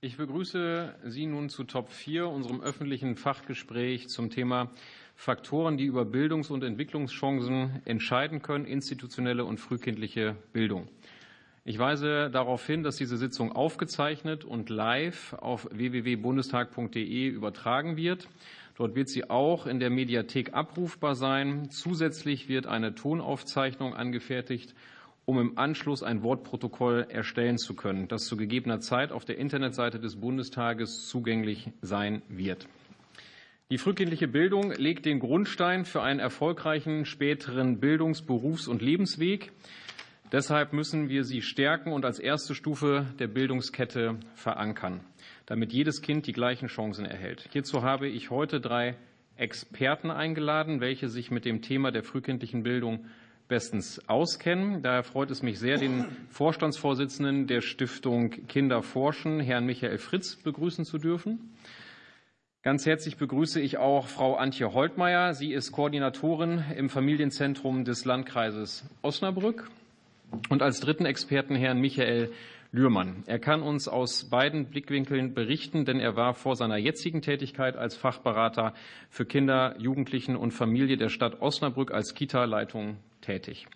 Ich begrüße Sie nun zu Top 4, unserem öffentlichen Fachgespräch zum Thema Faktoren, die über Bildungs- und Entwicklungschancen entscheiden können, institutionelle und frühkindliche Bildung. Ich weise darauf hin, dass diese Sitzung aufgezeichnet und live auf www.bundestag.de übertragen wird. Dort wird sie auch in der Mediathek abrufbar sein. Zusätzlich wird eine Tonaufzeichnung angefertigt um im Anschluss ein Wortprotokoll erstellen zu können, das zu gegebener Zeit auf der Internetseite des Bundestages zugänglich sein wird. Die frühkindliche Bildung legt den Grundstein für einen erfolgreichen späteren Bildungs-, Berufs- und Lebensweg. Deshalb müssen wir sie stärken und als erste Stufe der Bildungskette verankern, damit jedes Kind die gleichen Chancen erhält. Hierzu habe ich heute drei Experten eingeladen, welche sich mit dem Thema der frühkindlichen Bildung bestens auskennen. Daher freut es mich sehr, den Vorstandsvorsitzenden der Stiftung Kinder forschen, Herrn Michael Fritz, begrüßen zu dürfen. Ganz herzlich begrüße ich auch Frau Antje Holtmeier. Sie ist Koordinatorin im Familienzentrum des Landkreises Osnabrück. Und als dritten Experten Herrn Michael Lührmann. Er kann uns aus beiden Blickwinkeln berichten, denn er war vor seiner jetzigen Tätigkeit als Fachberater für Kinder, Jugendlichen und Familie der Stadt Osnabrück als Kita-Leitung tätig.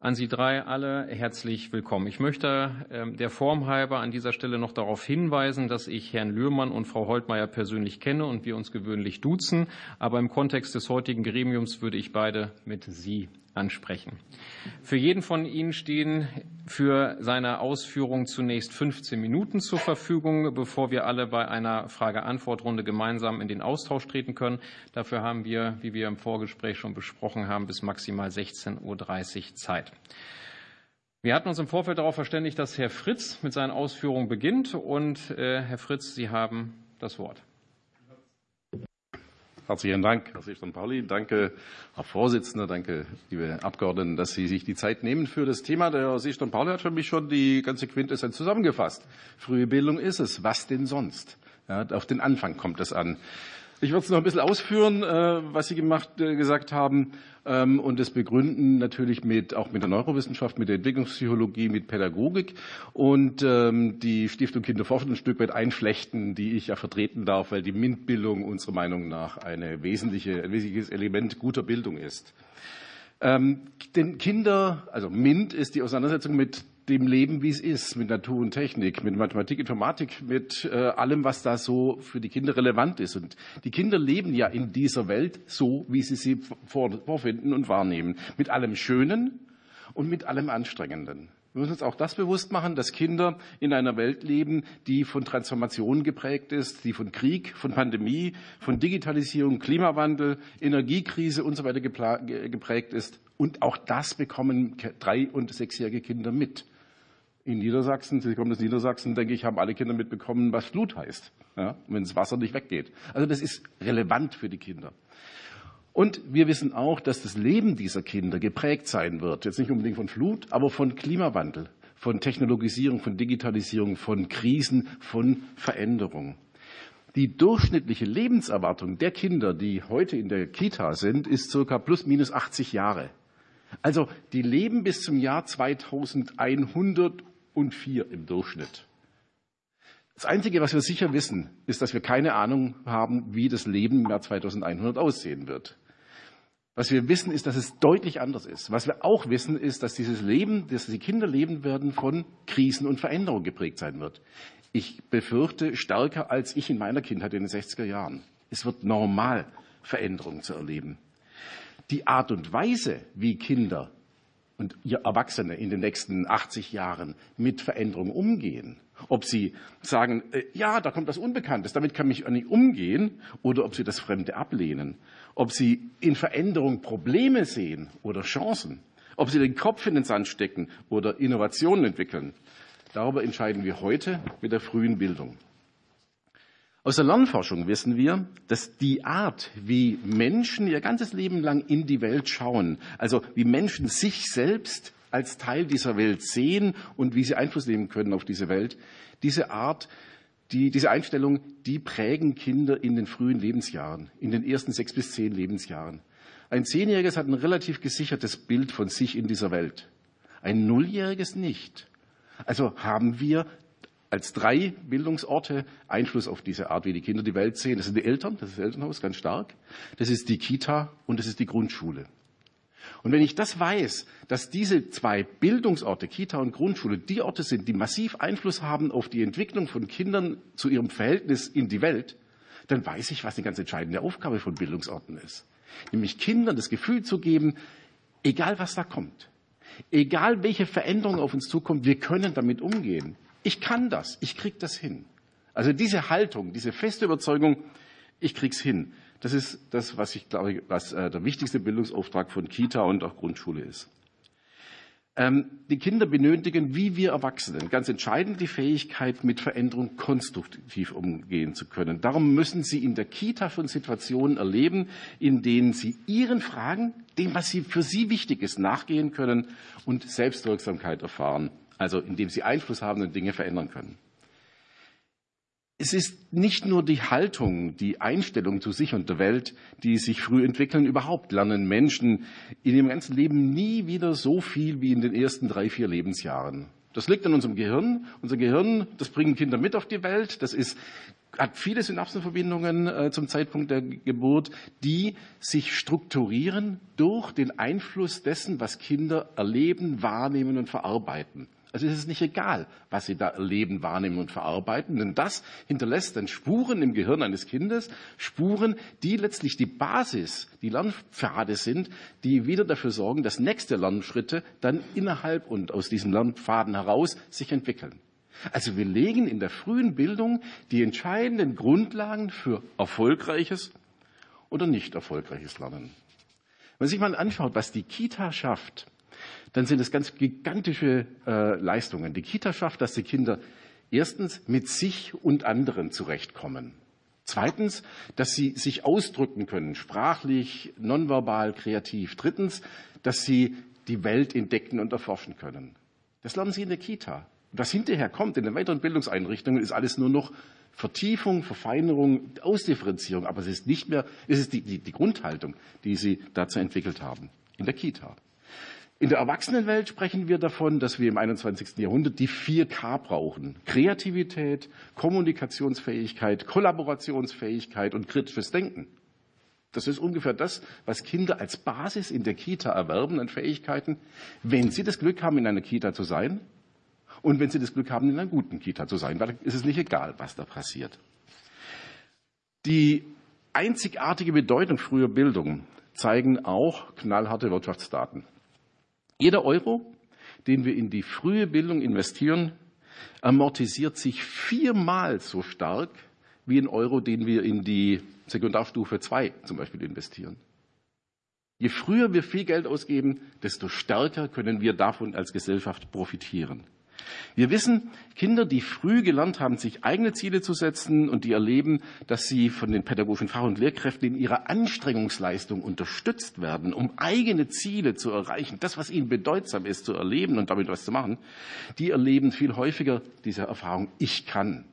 An Sie drei alle herzlich willkommen. Ich möchte ähm, der Form halber an dieser Stelle noch darauf hinweisen, dass ich Herrn Lührmann und Frau Holtmeier persönlich kenne und wir uns gewöhnlich duzen. Aber im Kontext des heutigen Gremiums würde ich beide mit Sie ansprechen. Für jeden von Ihnen stehen für seine Ausführung zunächst 15 Minuten zur Verfügung, bevor wir alle bei einer Frage-Antwort-Runde gemeinsam in den Austausch treten können. Dafür haben wir, wie wir im Vorgespräch schon besprochen haben, bis maximal 16.30 Uhr Zeit. Wir hatten uns im Vorfeld darauf verständigt, dass Herr Fritz mit seinen Ausführungen beginnt. Und äh, Herr Fritz, Sie haben das Wort. Herzlichen Dank, Herr Seestern-Pauli. Danke, Herr Vorsitzender. Danke, liebe Abgeordneten, dass Sie sich die Zeit nehmen für das Thema. Der Herr Seestern-Pauli hat für mich schon die ganze Quintessenz zusammengefasst. Frühe Bildung ist es. Was denn sonst? Ja, auf den Anfang kommt es an. Ich würde es noch ein bisschen ausführen, äh, was Sie gemacht, äh, gesagt haben, ähm, und das begründen natürlich mit, auch mit der Neurowissenschaft, mit der Entwicklungspsychologie, mit Pädagogik und ähm, die Stiftung Kinderforschung ein Stück weit einflechten, die ich ja vertreten darf, weil die MINT-Bildung unserer Meinung nach eine wesentliche, ein wesentliches Element guter Bildung ist. Ähm, denn Kinder, also MINT ist die Auseinandersetzung mit dem Leben, wie es ist, mit Natur und Technik, mit Mathematik, Informatik, mit äh, allem, was da so für die Kinder relevant ist. Und die Kinder leben ja in dieser Welt so, wie sie sie vorfinden und wahrnehmen. Mit allem Schönen und mit allem Anstrengenden. Wir müssen uns auch das bewusst machen, dass Kinder in einer Welt leben, die von Transformation geprägt ist, die von Krieg, von Pandemie, von Digitalisierung, Klimawandel, Energiekrise und so weiter geprägt ist. Und auch das bekommen drei- und sechsjährige Kinder mit. In Niedersachsen, Sie kommen aus Niedersachsen, denke ich, haben alle Kinder mitbekommen, was Flut heißt, ja, wenn das Wasser nicht weggeht. Also das ist relevant für die Kinder. Und wir wissen auch, dass das Leben dieser Kinder geprägt sein wird, jetzt nicht unbedingt von Flut, aber von Klimawandel, von Technologisierung, von Digitalisierung, von Krisen, von Veränderung. Die durchschnittliche Lebenserwartung der Kinder, die heute in der Kita sind, ist circa plus minus 80 Jahre. Also die leben bis zum Jahr 2100 und vier im Durchschnitt. Das Einzige, was wir sicher wissen, ist, dass wir keine Ahnung haben, wie das Leben im Jahr 2100 aussehen wird. Was wir wissen, ist, dass es deutlich anders ist. Was wir auch wissen, ist, dass dieses Leben, dass die Kinder leben werden, von Krisen und Veränderungen geprägt sein wird. Ich befürchte stärker als ich in meiner Kindheit in den 60er Jahren. Es wird normal, Veränderungen zu erleben. Die Art und Weise, wie Kinder und Erwachsene in den nächsten 80 Jahren mit Veränderungen umgehen. Ob sie sagen, äh, ja, da kommt was Unbekanntes, damit kann ich nicht umgehen, oder ob sie das Fremde ablehnen. Ob sie in Veränderung Probleme sehen oder Chancen. Ob sie den Kopf in den Sand stecken oder Innovationen entwickeln. Darüber entscheiden wir heute mit der frühen Bildung. Aus der Lernforschung wissen wir, dass die Art, wie Menschen ihr ganzes Leben lang in die Welt schauen, also wie Menschen sich selbst als Teil dieser Welt sehen und wie sie Einfluss nehmen können auf diese Welt, diese Art, die, diese Einstellung, die prägen Kinder in den frühen Lebensjahren, in den ersten sechs bis zehn Lebensjahren. Ein Zehnjähriges hat ein relativ gesichertes Bild von sich in dieser Welt. Ein Nulljähriges nicht. Also haben wir als drei Bildungsorte Einfluss auf diese Art, wie die Kinder die Welt sehen. Das sind die Eltern, das ist das Elternhaus ganz stark. Das ist die Kita und das ist die Grundschule. Und wenn ich das weiß, dass diese zwei Bildungsorte, Kita und Grundschule, die Orte sind, die massiv Einfluss haben auf die Entwicklung von Kindern zu ihrem Verhältnis in die Welt, dann weiß ich, was eine ganz entscheidende Aufgabe von Bildungsorten ist. Nämlich Kindern das Gefühl zu geben, egal was da kommt, egal welche Veränderung auf uns zukommt, wir können damit umgehen. Ich kann das, ich krieg das hin. Also diese Haltung, diese feste Überzeugung, ich krieg's hin. Das ist das, was ich glaube, was äh, der wichtigste Bildungsauftrag von Kita und auch Grundschule ist. Ähm, die Kinder benötigen, wie wir Erwachsenen, ganz entscheidend die Fähigkeit, mit Veränderung konstruktiv umgehen zu können. Darum müssen sie in der Kita schon Situationen erleben, in denen sie ihren Fragen, dem, was sie für sie wichtig ist, nachgehen können und Selbstwirksamkeit erfahren. Also indem sie Einfluss haben und Dinge verändern können. Es ist nicht nur die Haltung, die Einstellung zu sich und der Welt, die sich früh entwickeln. Überhaupt lernen Menschen in ihrem ganzen Leben nie wieder so viel wie in den ersten drei, vier Lebensjahren. Das liegt an unserem Gehirn. Unser Gehirn, das bringen Kinder mit auf die Welt. Das ist, hat viele Synapsenverbindungen äh, zum Zeitpunkt der Geburt, die sich strukturieren durch den Einfluss dessen, was Kinder erleben, wahrnehmen und verarbeiten. Also es ist nicht egal, was sie da erleben, wahrnehmen und verarbeiten, denn das hinterlässt dann Spuren im Gehirn eines Kindes, Spuren, die letztlich die Basis, die Lernpfade sind, die wieder dafür sorgen, dass nächste Lernschritte dann innerhalb und aus diesem Lernpfaden heraus sich entwickeln. Also wir legen in der frühen Bildung die entscheidenden Grundlagen für erfolgreiches oder nicht erfolgreiches Lernen. Wenn man sich mal anschaut, was die Kita schafft, dann sind es ganz gigantische äh, Leistungen. Die Kita schafft, dass die Kinder erstens mit sich und anderen zurechtkommen. Zweitens, dass sie sich ausdrücken können, sprachlich, nonverbal, kreativ. Drittens, dass sie die Welt entdecken und erforschen können. Das lernen sie in der Kita. Was hinterher kommt in den weiteren Bildungseinrichtungen, ist alles nur noch Vertiefung, Verfeinerung, Ausdifferenzierung. Aber es ist nicht mehr, es ist die, die, die Grundhaltung, die sie dazu entwickelt haben in der Kita. In der Erwachsenenwelt sprechen wir davon, dass wir im 21. Jahrhundert die 4K brauchen. Kreativität, Kommunikationsfähigkeit, Kollaborationsfähigkeit und kritisches Denken. Das ist ungefähr das, was Kinder als Basis in der Kita erwerben an Fähigkeiten, wenn sie das Glück haben, in einer Kita zu sein und wenn sie das Glück haben, in einer guten Kita zu sein, weil es ist nicht egal, was da passiert. Die einzigartige Bedeutung früher Bildung zeigen auch knallharte Wirtschaftsdaten. Jeder Euro, den wir in die frühe Bildung investieren, amortisiert sich viermal so stark wie ein Euro, den wir in die Sekundarstufe 2 zum Beispiel investieren. Je früher wir viel Geld ausgeben, desto stärker können wir davon als Gesellschaft profitieren. Wir wissen, Kinder, die früh gelernt haben, sich eigene Ziele zu setzen und die erleben, dass sie von den pädagogischen Fach- und Lehrkräften in ihrer Anstrengungsleistung unterstützt werden, um eigene Ziele zu erreichen, das, was ihnen bedeutsam ist, zu erleben und damit was zu machen, die erleben viel häufiger diese Erfahrung, ich kann.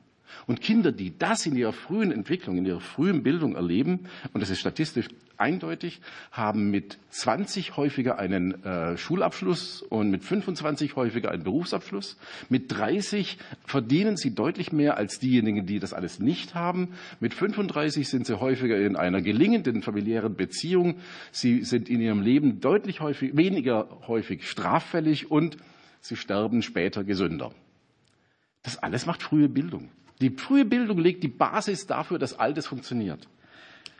Und Kinder, die das in ihrer frühen Entwicklung, in ihrer frühen Bildung erleben, und das ist statistisch eindeutig, haben mit 20 häufiger einen äh, Schulabschluss und mit 25 häufiger einen Berufsabschluss. Mit 30 verdienen sie deutlich mehr als diejenigen, die das alles nicht haben. Mit 35 sind sie häufiger in einer gelingenden familiären Beziehung. Sie sind in ihrem Leben deutlich häufig, weniger häufig straffällig und sie sterben später gesünder. Das alles macht frühe Bildung. Die frühe Bildung legt die Basis dafür, dass Altes funktioniert.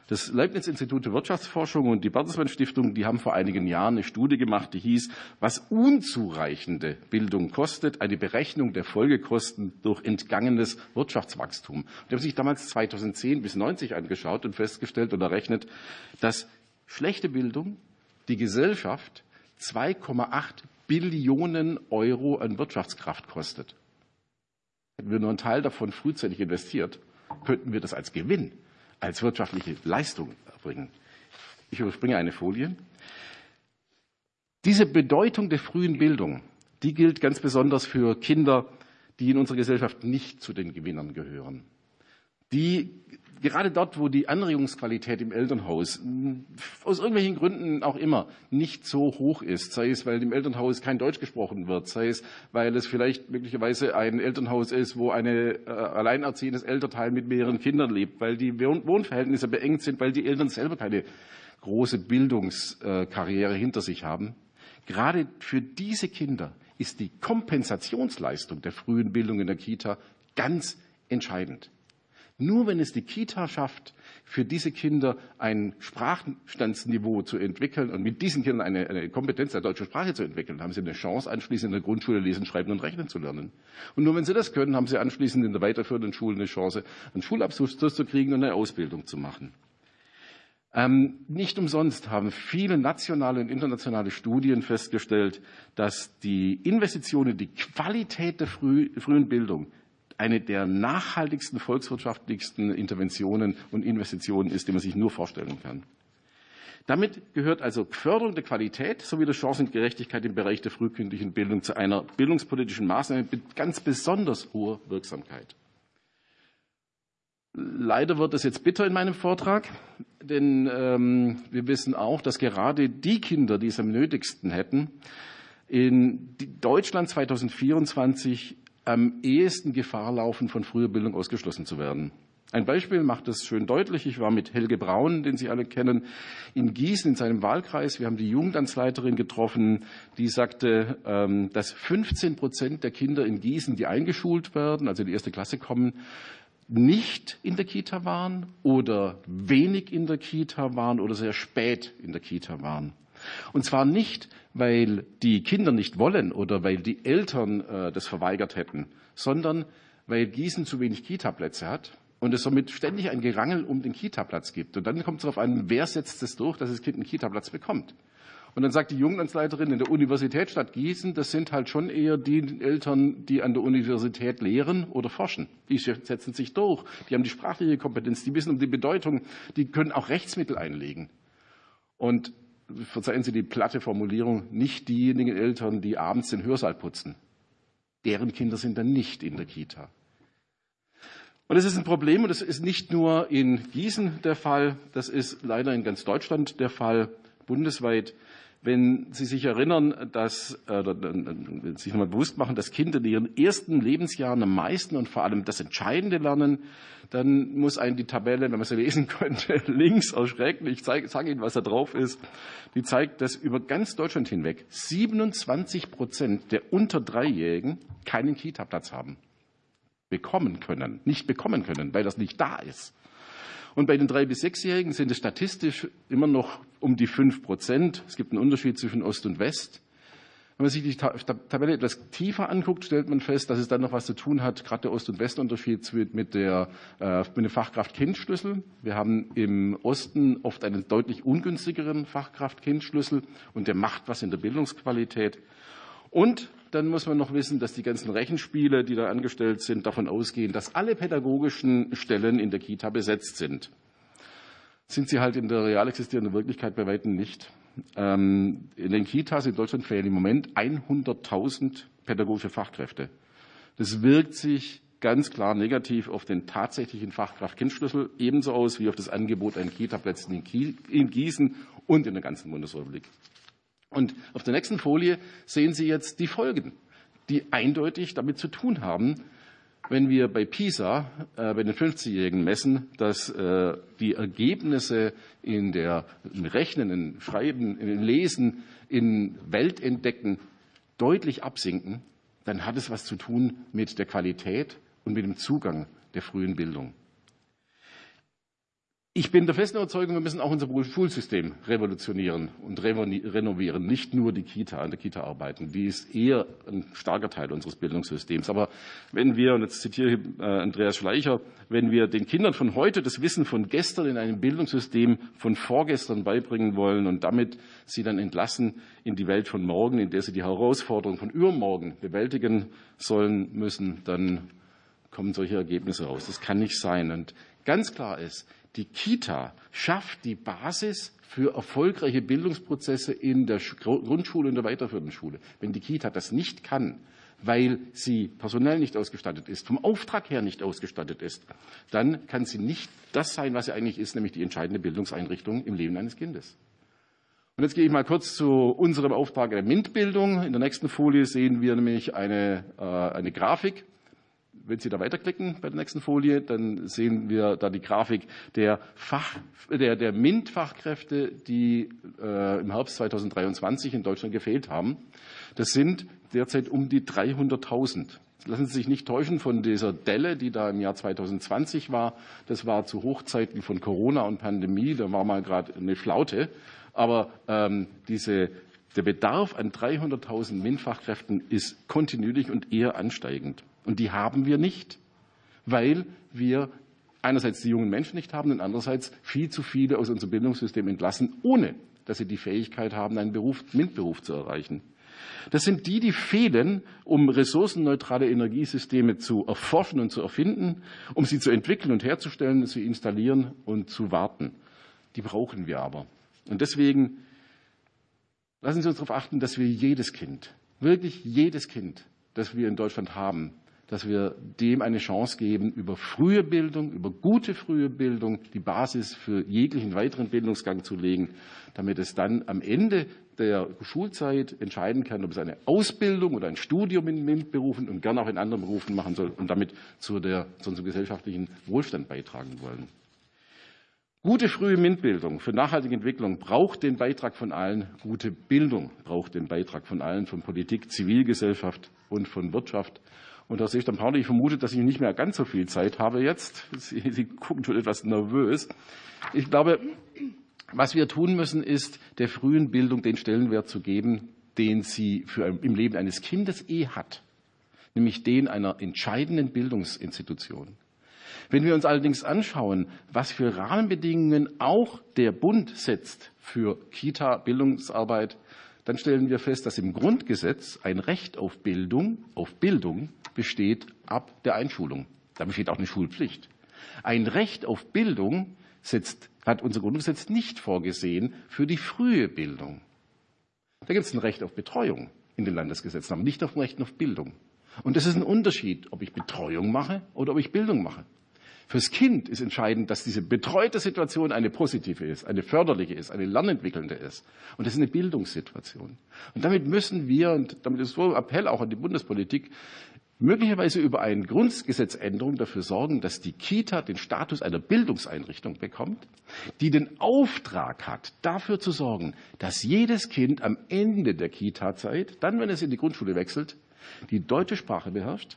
Das Leibniz-Institut für Wirtschaftsforschung und die Bertelsmann Stiftung, die haben vor einigen Jahren eine Studie gemacht, die hieß, was unzureichende Bildung kostet, eine Berechnung der Folgekosten durch entgangenes Wirtschaftswachstum. Die haben sich damals 2010 bis 90 angeschaut und festgestellt und errechnet, dass schlechte Bildung die Gesellschaft 2,8 Billionen Euro an Wirtschaftskraft kostet. Hätten wir nur einen Teil davon frühzeitig investiert, könnten wir das als Gewinn, als wirtschaftliche Leistung erbringen. Ich überspringe eine Folie. Diese Bedeutung der frühen Bildung, die gilt ganz besonders für Kinder, die in unserer Gesellschaft nicht zu den Gewinnern gehören. Die gerade dort, wo die Anregungsqualität im Elternhaus aus irgendwelchen Gründen auch immer nicht so hoch ist, sei es, weil im Elternhaus kein Deutsch gesprochen wird, sei es, weil es vielleicht möglicherweise ein Elternhaus ist, wo ein äh, alleinerziehendes Elternteil mit mehreren Kindern lebt, weil die Wohnverhältnisse beengt sind, weil die Eltern selber keine große Bildungskarriere hinter sich haben. Gerade für diese Kinder ist die Kompensationsleistung der frühen Bildung in der Kita ganz entscheidend. Nur wenn es die Kita schafft, für diese Kinder ein Sprachstandsniveau zu entwickeln und mit diesen Kindern eine, eine, Kompetenz der deutschen Sprache zu entwickeln, haben sie eine Chance, anschließend in der Grundschule lesen, schreiben und rechnen zu lernen. Und nur wenn sie das können, haben sie anschließend in der weiterführenden Schule eine Chance, einen Schulabschluss zu kriegen und eine Ausbildung zu machen. Ähm, nicht umsonst haben viele nationale und internationale Studien festgestellt, dass die Investitionen in die Qualität der früh, frühen Bildung eine der nachhaltigsten volkswirtschaftlichsten Interventionen und Investitionen ist, die man sich nur vorstellen kann. Damit gehört also Förderung der Qualität sowie der Chancengerechtigkeit im Bereich der frühkindlichen Bildung zu einer bildungspolitischen Maßnahme mit ganz besonders hoher Wirksamkeit. Leider wird es jetzt bitter in meinem Vortrag, denn ähm, wir wissen auch, dass gerade die Kinder, die es am nötigsten hätten, in Deutschland 2024 am ehesten Gefahr laufen, von früher Bildung ausgeschlossen zu werden. Ein Beispiel macht es schön deutlich. Ich war mit Helge Braun, den Sie alle kennen, in Gießen in seinem Wahlkreis. Wir haben die Jugendantsleiterin getroffen, die sagte, ähm, dass 15 Prozent der Kinder in Gießen, die eingeschult werden, also in die erste Klasse kommen, nicht in der Kita waren oder wenig in der Kita waren oder sehr spät in der Kita waren. Und zwar nicht, weil die Kinder nicht wollen oder weil die Eltern äh, das verweigert hätten, sondern weil Gießen zu wenig Kita-Plätze hat und es somit ständig ein Gerangel um den Kita-Platz gibt. Und dann kommt es darauf an, wer setzt es durch, dass das Kind einen Kita-Platz bekommt. Und dann sagt die Jugendantsleiterin in der Universitätsstadt Gießen, das sind halt schon eher die Eltern, die an der Universität lehren oder forschen. Die setzen sich durch, die haben die sprachliche Kompetenz, die wissen um die Bedeutung, die können auch Rechtsmittel einlegen. Und verzeihen Sie die platte Formulierung, nicht diejenigen Eltern, die abends den Hörsaal putzen. Deren Kinder sind dann nicht in der Kita. Und das ist ein Problem und das ist nicht nur in Gießen der Fall, das ist leider in ganz Deutschland der Fall, bundesweit. Wenn Sie sich erinnern, dass, äh, sich nochmal bewusst machen, dass Kinder in ihren ersten Lebensjahren am meisten und vor allem das Entscheidende lernen, dann muss einen die Tabelle, wenn man sie lesen könnte, links erschrecken. Ich zeige, sage Ihnen, was da drauf ist. Die zeigt, dass über ganz Deutschland hinweg 27 Prozent der unter Dreijährigen keinen Kita-Platz haben. Bekommen können, nicht bekommen können, weil das nicht da ist. Und bei den drei bis sechsjährigen sind es statistisch immer noch um die fünf Prozent. Es gibt einen Unterschied zwischen Ost und West. Wenn man sich die Tabelle etwas tiefer anguckt, stellt man fest, dass es dann noch was zu tun hat, gerade der Ost- und Westunterschied mit, der, äh, mit dem Fachkraft-Kind-Schlüssel. Wir haben im Osten oft einen deutlich ungünstigeren Fachkraft-Kind-Schlüssel und der macht was in der Bildungsqualität. Und dann muss man noch wissen, dass die ganzen Rechenspiele, die da angestellt sind, davon ausgehen, dass alle pädagogischen Stellen in der Kita besetzt sind. Sind sie halt in der real existierenden Wirklichkeit bei weitem nicht. Ähm, in den Kitas in Deutschland fehlen im Moment 100.000 pädagogische Fachkräfte. Das wirkt sich ganz klar negativ auf den tatsächlichen Fachkraft-Kindschlüssel ebenso aus wie auf das Angebot an Kita-Plätzen in Gießen und in der ganzen Bundesrepublik. Und auf der nächsten Folie sehen Sie jetzt die Folgen, die eindeutig damit zu tun haben, wenn wir bei PISA, äh, bei den 50-Jährigen messen, dass äh, die Ergebnisse in der im Rechnen, in Schreiben, in Lesen, in Weltentdecken deutlich absinken, dann hat es was zu tun mit der Qualität und mit dem Zugang der frühen Bildung. Ich bin der festen Überzeugung, wir müssen auch unser Schulsystem revolutionieren und renovieren, nicht nur die Kita, an der Kita arbeiten. Die ist eher ein starker Teil unseres Bildungssystems. Aber wenn wir, und jetzt zitiere ich äh, Andreas Schleicher, wenn wir den Kindern von heute das Wissen von gestern in einem Bildungssystem von vorgestern beibringen wollen und damit sie dann entlassen in die Welt von morgen, in der sie die Herausforderungen von übermorgen bewältigen sollen müssen, dann kommen solche Ergebnisse raus. Das kann nicht sein. Und ganz klar ist, die Kita schafft die Basis für erfolgreiche Bildungsprozesse in der Grundschule und der weiterführenden Schule. Wenn die Kita das nicht kann, weil sie personell nicht ausgestattet ist, vom Auftrag her nicht ausgestattet ist, dann kann sie nicht das sein, was sie eigentlich ist, nämlich die entscheidende Bildungseinrichtung im Leben eines Kindes. Und jetzt gehe ich mal kurz zu unserem Auftrag der MINT-Bildung. In der nächsten Folie sehen wir nämlich eine, äh, eine Grafik. Wenn Sie da weiterklicken bei der nächsten Folie, dann sehen wir da die Grafik der, Fach, der, der MINT-Fachkräfte, die äh, im Herbst 2023 in Deutschland gefehlt haben. Das sind derzeit um die 300.000. Lassen Sie sich nicht täuschen von dieser Delle, die da im Jahr 2020 war. Das war zu Hochzeiten von Corona und Pandemie. Da war mal gerade eine Flaute. Aber ähm, diese, der Bedarf an 300.000 MINT-Fachkräften ist kontinuierlich und eher ansteigend. Und die haben wir nicht, weil wir einerseits die jungen Menschen nicht haben und andererseits viel zu viele aus unserem Bildungssystem entlassen, ohne dass sie die Fähigkeit haben, einen Beruf, MINT-Beruf zu erreichen. Das sind die, die fehlen, um ressourcenneutrale Energiesysteme zu erforschen und zu erfinden, um sie zu entwickeln und herzustellen, zu installieren und zu warten. Die brauchen wir aber. Und deswegen lassen Sie uns darauf achten, dass wir jedes Kind, wirklich jedes Kind, das wir in Deutschland haben, dass wir dem eine Chance geben, über frühe Bildung, über gute frühe Bildung die Basis für jeglichen weiteren Bildungsgang zu legen, damit es dann am Ende der Schulzeit entscheiden kann, ob es eine Ausbildung oder ein Studium in MINT-Berufen und gern auch in anderen Berufen machen soll und damit zu, der, zu unserem gesellschaftlichen Wohlstand beitragen wollen. Gute frühe MINT-Bildung für nachhaltige Entwicklung braucht den Beitrag von allen. Gute Bildung braucht den Beitrag von allen, von Politik, Zivilgesellschaft und von Wirtschaft. Und Herr Seestand Pauli, ich vermute, dass ich nicht mehr ganz so viel Zeit habe jetzt. Sie, Sie gucken schon etwas nervös. Ich glaube, was wir tun müssen, ist, der frühen Bildung den Stellenwert zu geben, den sie für, im Leben eines Kindes eh hat, nämlich den einer entscheidenden Bildungsinstitution. Wenn wir uns allerdings anschauen, was für Rahmenbedingungen auch der Bund setzt für Kita-Bildungsarbeit, dann stellen wir fest, dass im Grundgesetz ein Recht auf Bildung, auf Bildung besteht ab der Einschulung. Da besteht auch eine Schulpflicht. Ein Recht auf Bildung setzt, hat unser Grundgesetz nicht vorgesehen für die frühe Bildung. Da gibt es ein Recht auf Betreuung in den Landesgesetzen, aber nicht auf ein Recht auf Bildung. Und das ist ein Unterschied, ob ich Betreuung mache oder ob ich Bildung mache. Fürs Kind ist entscheidend, dass diese betreute Situation eine positive ist, eine förderliche ist, eine lernentwickelnde ist. Und das ist eine Bildungssituation. Und damit müssen wir, und damit ist so ein Appell auch an die Bundespolitik, möglicherweise über eine Grundgesetzänderung dafür sorgen, dass die Kita den Status einer Bildungseinrichtung bekommt, die den Auftrag hat, dafür zu sorgen, dass jedes Kind am Ende der Kita-Zeit, dann wenn es in die Grundschule wechselt, die deutsche Sprache beherrscht,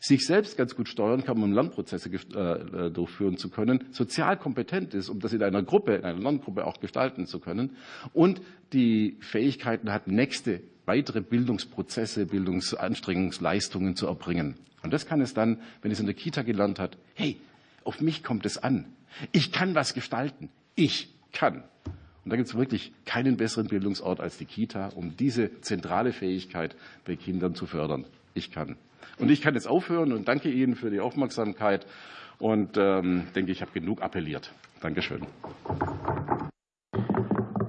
sich selbst ganz gut steuern kann, um Lernprozesse äh, äh, durchführen zu können, sozial kompetent ist, um das in einer Gruppe, in einer Lerngruppe auch gestalten zu können und die Fähigkeiten hat, nächste weitere Bildungsprozesse, Bildungsanstrengungsleistungen zu erbringen. Und das kann es dann, wenn es in der Kita gelernt hat, hey, auf mich kommt es an. Ich kann was gestalten. Ich kann. Und da gibt es wirklich keinen besseren Bildungsort als die Kita, um diese zentrale Fähigkeit bei Kindern zu fördern. Ich kann. Und ich kann jetzt aufhören und danke Ihnen für die Aufmerksamkeit und ähm, denke, ich habe genug appelliert. Dankeschön.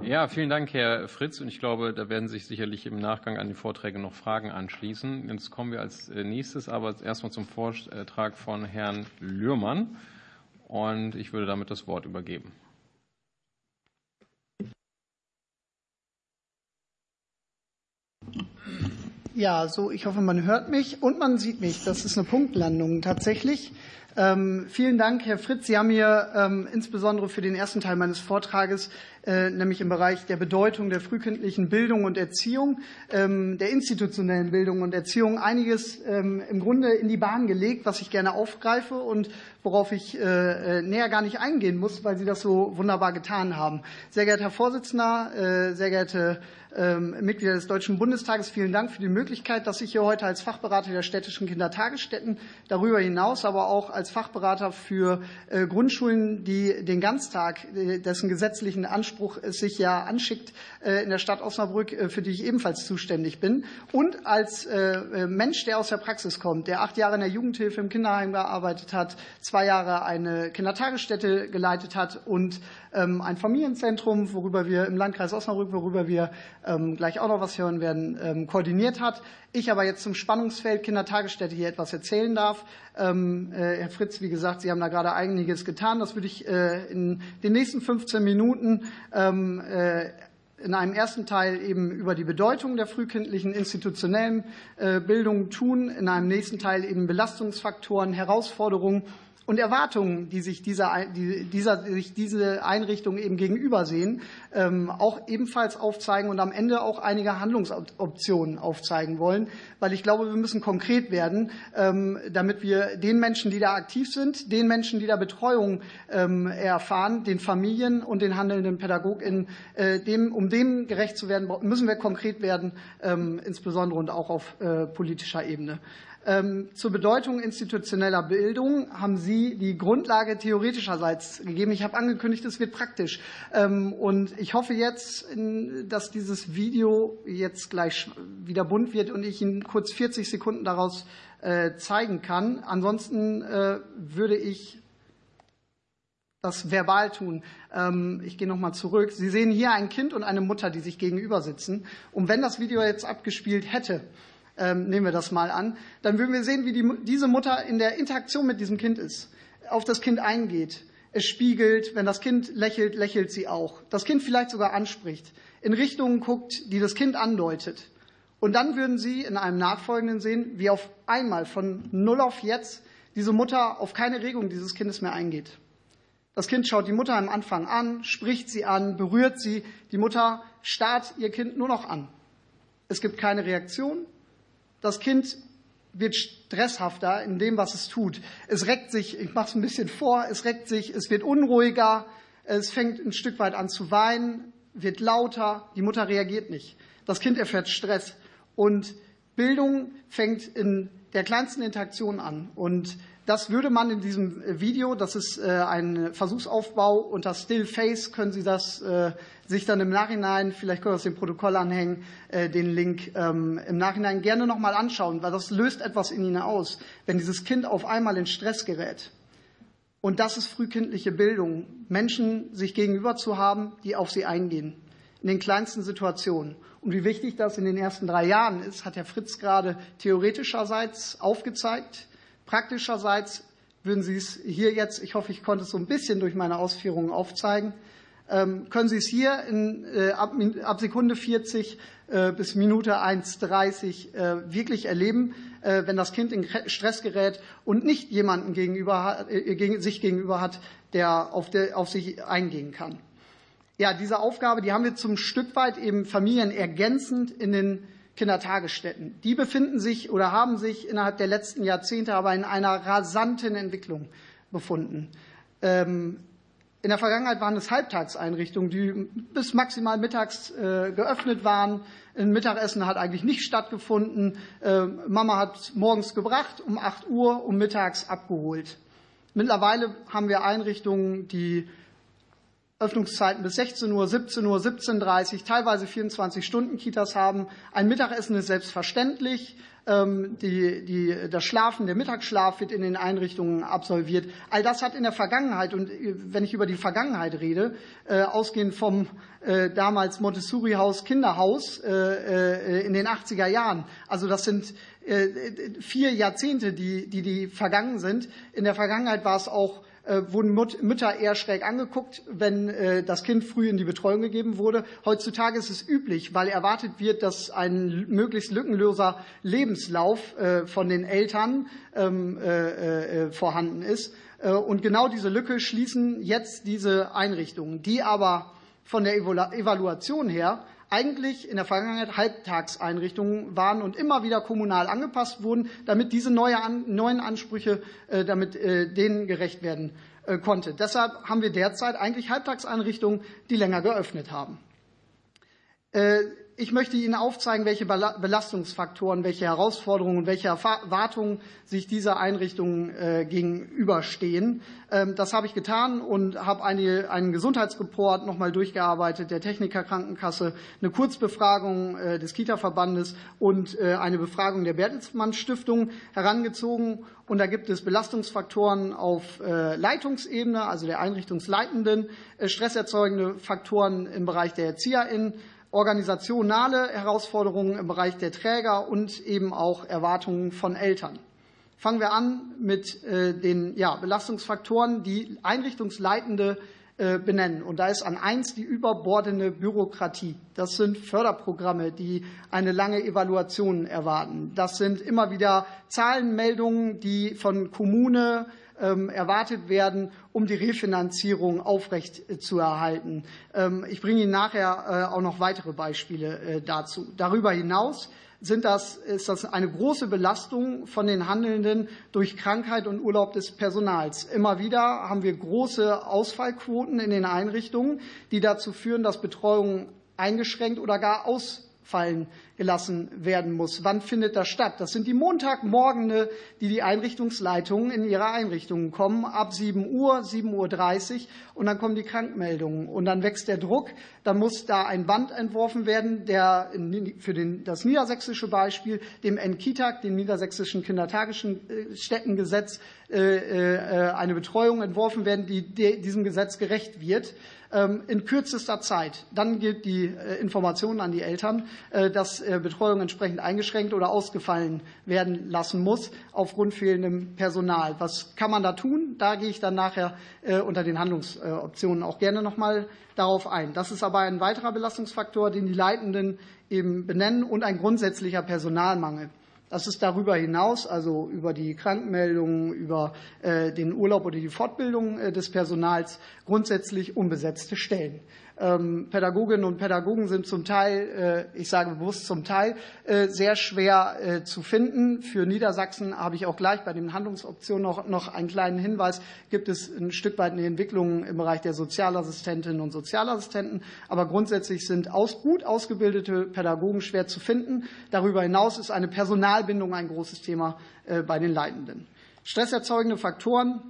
Ja, vielen Dank, Herr Fritz. Und ich glaube, da werden sich sicherlich im Nachgang an die Vorträge noch Fragen anschließen. Jetzt kommen wir als äh, nächstes aber erstmal zum Vortrag von Herrn Lührmann. Und ich würde damit das Wort übergeben. Ja, so, ich hoffe, man hört mich und man sieht mich. Das ist eine Punktlandung tatsächlich. Ähm, vielen Dank, Herr Fritz. Sie haben mir ähm, insbesondere für den ersten Teil meines Vortrages, nämlich im Bereich der Bedeutung der frühkindlichen Bildung und Erziehung, ähm, der institutionellen Bildung und Erziehung, einiges ähm, im Grunde in die Bahn gelegt, was ich gerne aufgreife und worauf ich äh, äh, näher gar nicht eingehen muss, weil Sie das so wunderbar getan haben. Sehr geehrter Herr Vorsitzender, äh, sehr geehrte ähm, Mitglieder des Deutschen Bundestages, vielen Dank für die Möglichkeit, dass ich hier heute als Fachberater der städtischen Kindertagesstätten darüber hinaus aber auch als Fachberater für äh, Grundschulen, die den Ganztag, äh, dessen gesetzlichen Anspruch es sich ja anschickt, äh, in der Stadt Osnabrück, für die ich ebenfalls zuständig bin, und als Mensch, der aus der Praxis kommt, der acht Jahre in der Jugendhilfe im Kinderheim gearbeitet hat, zwei Jahre eine Kindertagesstätte geleitet hat und ein Familienzentrum, worüber wir im Landkreis Osnabrück, worüber wir ähm, gleich auch noch was hören werden, koordiniert hat. Ich aber jetzt zum Spannungsfeld Kindertagesstätte hier etwas erzählen darf. Herr Fritz, wie gesagt, Sie haben da gerade einiges getan. Das würde ich in den nächsten 15 Minuten in einem ersten Teil eben über die Bedeutung der frühkindlichen institutionellen äh, Bildung tun, in einem nächsten Teil eben Belastungsfaktoren, Herausforderungen und Erwartungen, die sich, dieser, die, dieser, sich diese Einrichtungen eben gegenübersehen, ähm, auch ebenfalls aufzeigen und am Ende auch einige Handlungsoptionen aufzeigen wollen, weil ich glaube, wir müssen konkret werden, ähm, damit wir den Menschen, die da aktiv sind, den Menschen, die da Betreuung ähm, erfahren, den Familien und den handelnden PädagogInnen, äh, dem, um dem gerecht zu werden, müssen wir konkret werden, insbesondere und auch auf äh, politischer Ebene. Ähm, zur Bedeutung institutioneller Bildung haben Sie die Grundlage theoretischerseits gegeben. Ich habe angekündigt, es wird praktisch. Ähm, und ich hoffe jetzt, dass dieses Video jetzt gleich wieder bunt wird und ich Ihnen kurz 40 Sekunden daraus äh, zeigen kann. Ansonsten äh, würde ich das verbal tun. Ähm, ich gehe nochmal zurück. Sie sehen hier ein Kind und eine Mutter, die sich gegenüber sitzen. Und wenn das Video jetzt abgespielt hätte, ähm, nehmen wir das mal an, dann würden wir sehen, wie die, diese Mutter in der Interaktion mit diesem Kind ist, auf das Kind eingeht. Es spiegelt, wenn das Kind lächelt, lächelt sie auch. Das Kind vielleicht sogar anspricht, in Richtungen guckt, die das Kind andeutet. Und dann würden Sie in einem nachfolgenden sehen, wie auf einmal von null auf jetzt diese Mutter auf keine Regung dieses Kindes mehr eingeht. Das Kind schaut die Mutter am Anfang an, spricht sie an, berührt sie. Die Mutter starrt ihr Kind nur noch an. Es gibt keine Reaktion, das Kind wird stresshafter in dem, was es tut. Es reckt sich, ich mache es ein bisschen vor, es reckt sich, es wird unruhiger, es fängt ein Stück weit an zu weinen, wird lauter, die Mutter reagiert nicht. Das Kind erfährt Stress und Bildung fängt in der kleinsten Interaktion an. Und das würde man in diesem Video, das ist äh, ein Versuchsaufbau unter Still Face, können Sie das äh, sich dann im Nachhinein, vielleicht können wir es dem Protokoll anhängen, äh, den Link ähm, im Nachhinein gerne nochmal anschauen, weil das löst etwas in Ihnen aus, wenn dieses Kind auf einmal in Stress gerät. Und das ist frühkindliche Bildung, Menschen sich gegenüber zu haben, die auf sie eingehen, in den kleinsten Situationen. Und wie wichtig das in den ersten drei Jahren ist, hat Herr Fritz gerade theoretischerseits aufgezeigt. Praktischerseits würden Sie es hier jetzt, ich hoffe, ich konnte es so ein bisschen durch meine Ausführungen aufzeigen, ähm, können Sie es hier in, äh, ab, ab, Sekunde 40 äh, bis Minute 1,30 äh, wirklich erleben, wenn das Kind in Stress gerät und nicht jemanden gegenüber sich gegenüber hat, der auf, der auf sich eingehen kann. Ja, diese Aufgabe, die haben wir zum Stück weit eben familienergänzend in den Kindertagesstätten. Die befinden sich oder haben sich innerhalb der letzten Jahrzehnte aber in einer rasanten Entwicklung befunden. Ähm, in der Vergangenheit waren es Halbtagseinrichtungen, die bis maximal mittags äh, geöffnet waren. Ein Mittagessen hat eigentlich nicht stattgefunden. Äh, Mama hat morgens gebracht um 8 Uhr und mittags abgeholt. Mittlerweile haben wir Einrichtungen, die Öffnungszeiten bis 16 Uhr, 17 Uhr, 17.30 Uhr, teilweise 24 Stunden Kitas haben. Ein Mittagessen ist selbstverständlich. Ähm, die, die, das Schlafen, der Mittagsschlaf wird in den Einrichtungen absolviert. All das hat in der Vergangenheit, und äh, wenn ich über die Vergangenheit rede, äh, ausgehend vom äh, damals Montessori-Haus, Kinderhaus in den 80er Jahren, also das sind vier Jahrzehnte, die, die, die vergangen sind. In der Vergangenheit war es auch wurden Mütter eher schräg angeguckt, wenn äh, das Kind früh in die Betreuung gegeben wurde. Heutzutage ist es üblich, weil erwartet wird, dass ein möglichst lückenloser Lebenslauf äh, von den Eltern ähm, vorhanden ist. Und genau diese Lücke schließen jetzt diese Einrichtungen, die aber von der Evaluation her eigentlich in der Vergangenheit Halbtagseinrichtungen waren und immer wieder kommunal angepasst wurden, damit diese neue, neuen Ansprüche äh, damit äh, denen gerecht werden äh, konnte. Deshalb haben wir derzeit eigentlich Halbtagseinrichtungen, die länger geöffnet haben. Ich möchte Ihnen aufzeigen, welche Belastungsfaktoren, welche Herausforderungen und welche Erwartungen sich dieser Einrichtungen gegenüberstehen. Ähm, das habe ich getan und habe einen Gesundheitsreport noch mal durchgearbeitet der Techniker Krankenkasse, eine Kurzbefragung äh, des Kita-Verbandes und äh, eine Befragung der Bertelsmann Stiftung herangezogen. Und da gibt es Belastungsfaktoren auf äh, Leitungsebene, also der Einrichtungsleitenden, stresserzeugende Faktoren im Bereich der ErzieherInnen, organisationale Herausforderungen im Bereich der Träger und eben auch Erwartungen von Eltern. Fangen wir an mit äh, den Belastungsfaktoren, die Einrichtungsleitende äh, benennen. Und da ist an eins die überbordende Bürokratie. Das sind Förderprogramme, die eine lange Evaluation erwarten. Das sind immer wieder Zahlenmeldungen, die von Kommune erwartet werden, um die Refinanzierung aufrecht äh. Ähm, ich bringe Ihnen nachher äh, auch noch weitere Beispiele äh, dazu. Darüber hinaus sind das, ist das eine große Belastung von den Handelnden durch Krankheit und Urlaub des Personals. Immer wieder haben wir große Ausfallquoten in den Einrichtungen, die dazu führen, dass Betreuung eingeschränkt oder gar aus fallen gelassen werden muss. Wann findet das statt? Das sind die Montagmorgene, die die Einrichtungsleitungen in ihre Einrichtungen kommen, ab 7 Uhr, 7.30 Uhr und dann kommen die Krankmeldungen und dann wächst der Druck. Dann muss da ein Band entworfen werden, der für den, das niedersächsische Beispiel dem NKITAG, dem niedersächsischen Kindertagesstättengesetz, äh, äh, eine Betreuung entworfen werden, die diesem Gesetz gerecht wird. Ähm, in kürzester Zeit. Dann gilt die äh, Information an die Eltern, äh, dass äh, Betreuung entsprechend eingeschränkt oder ausgefallen werden lassen muss aufgrund fehlendem Personal. Was kann man da tun? Da gehe ich dann nachher unter den Handlungsoptionen auch gerne noch mal darauf ein. Das ist aber ein weiterer Belastungsfaktor, den die Leitenden eben benennen und ein grundsätzlicher Personalmangel. Das ist darüber hinaus, also über die Krankmeldungen, über äh, den Urlaub oder die Fortbildung äh, des Personals, grundsätzlich unbesetzte Stellen. Ähm, Pädagoginnen und Pädagogen sind zum Teil, äh, ich sage bewusst zum Teil, sehr schwer zu finden. Für Niedersachsen habe ich auch gleich bei den Handlungsoptionen noch, noch einen kleinen Hinweis. Gibt es ein Stück weit eine Entwicklung im Bereich der Sozialassistentinnen und Sozialassistenten. Aber grundsätzlich sind aus, gut ausgebildete Pädagogen schwer zu finden. Darüber hinaus ist eine Personalbindung ein großes Thema bei den Leitenden. Stresserzeugende Faktoren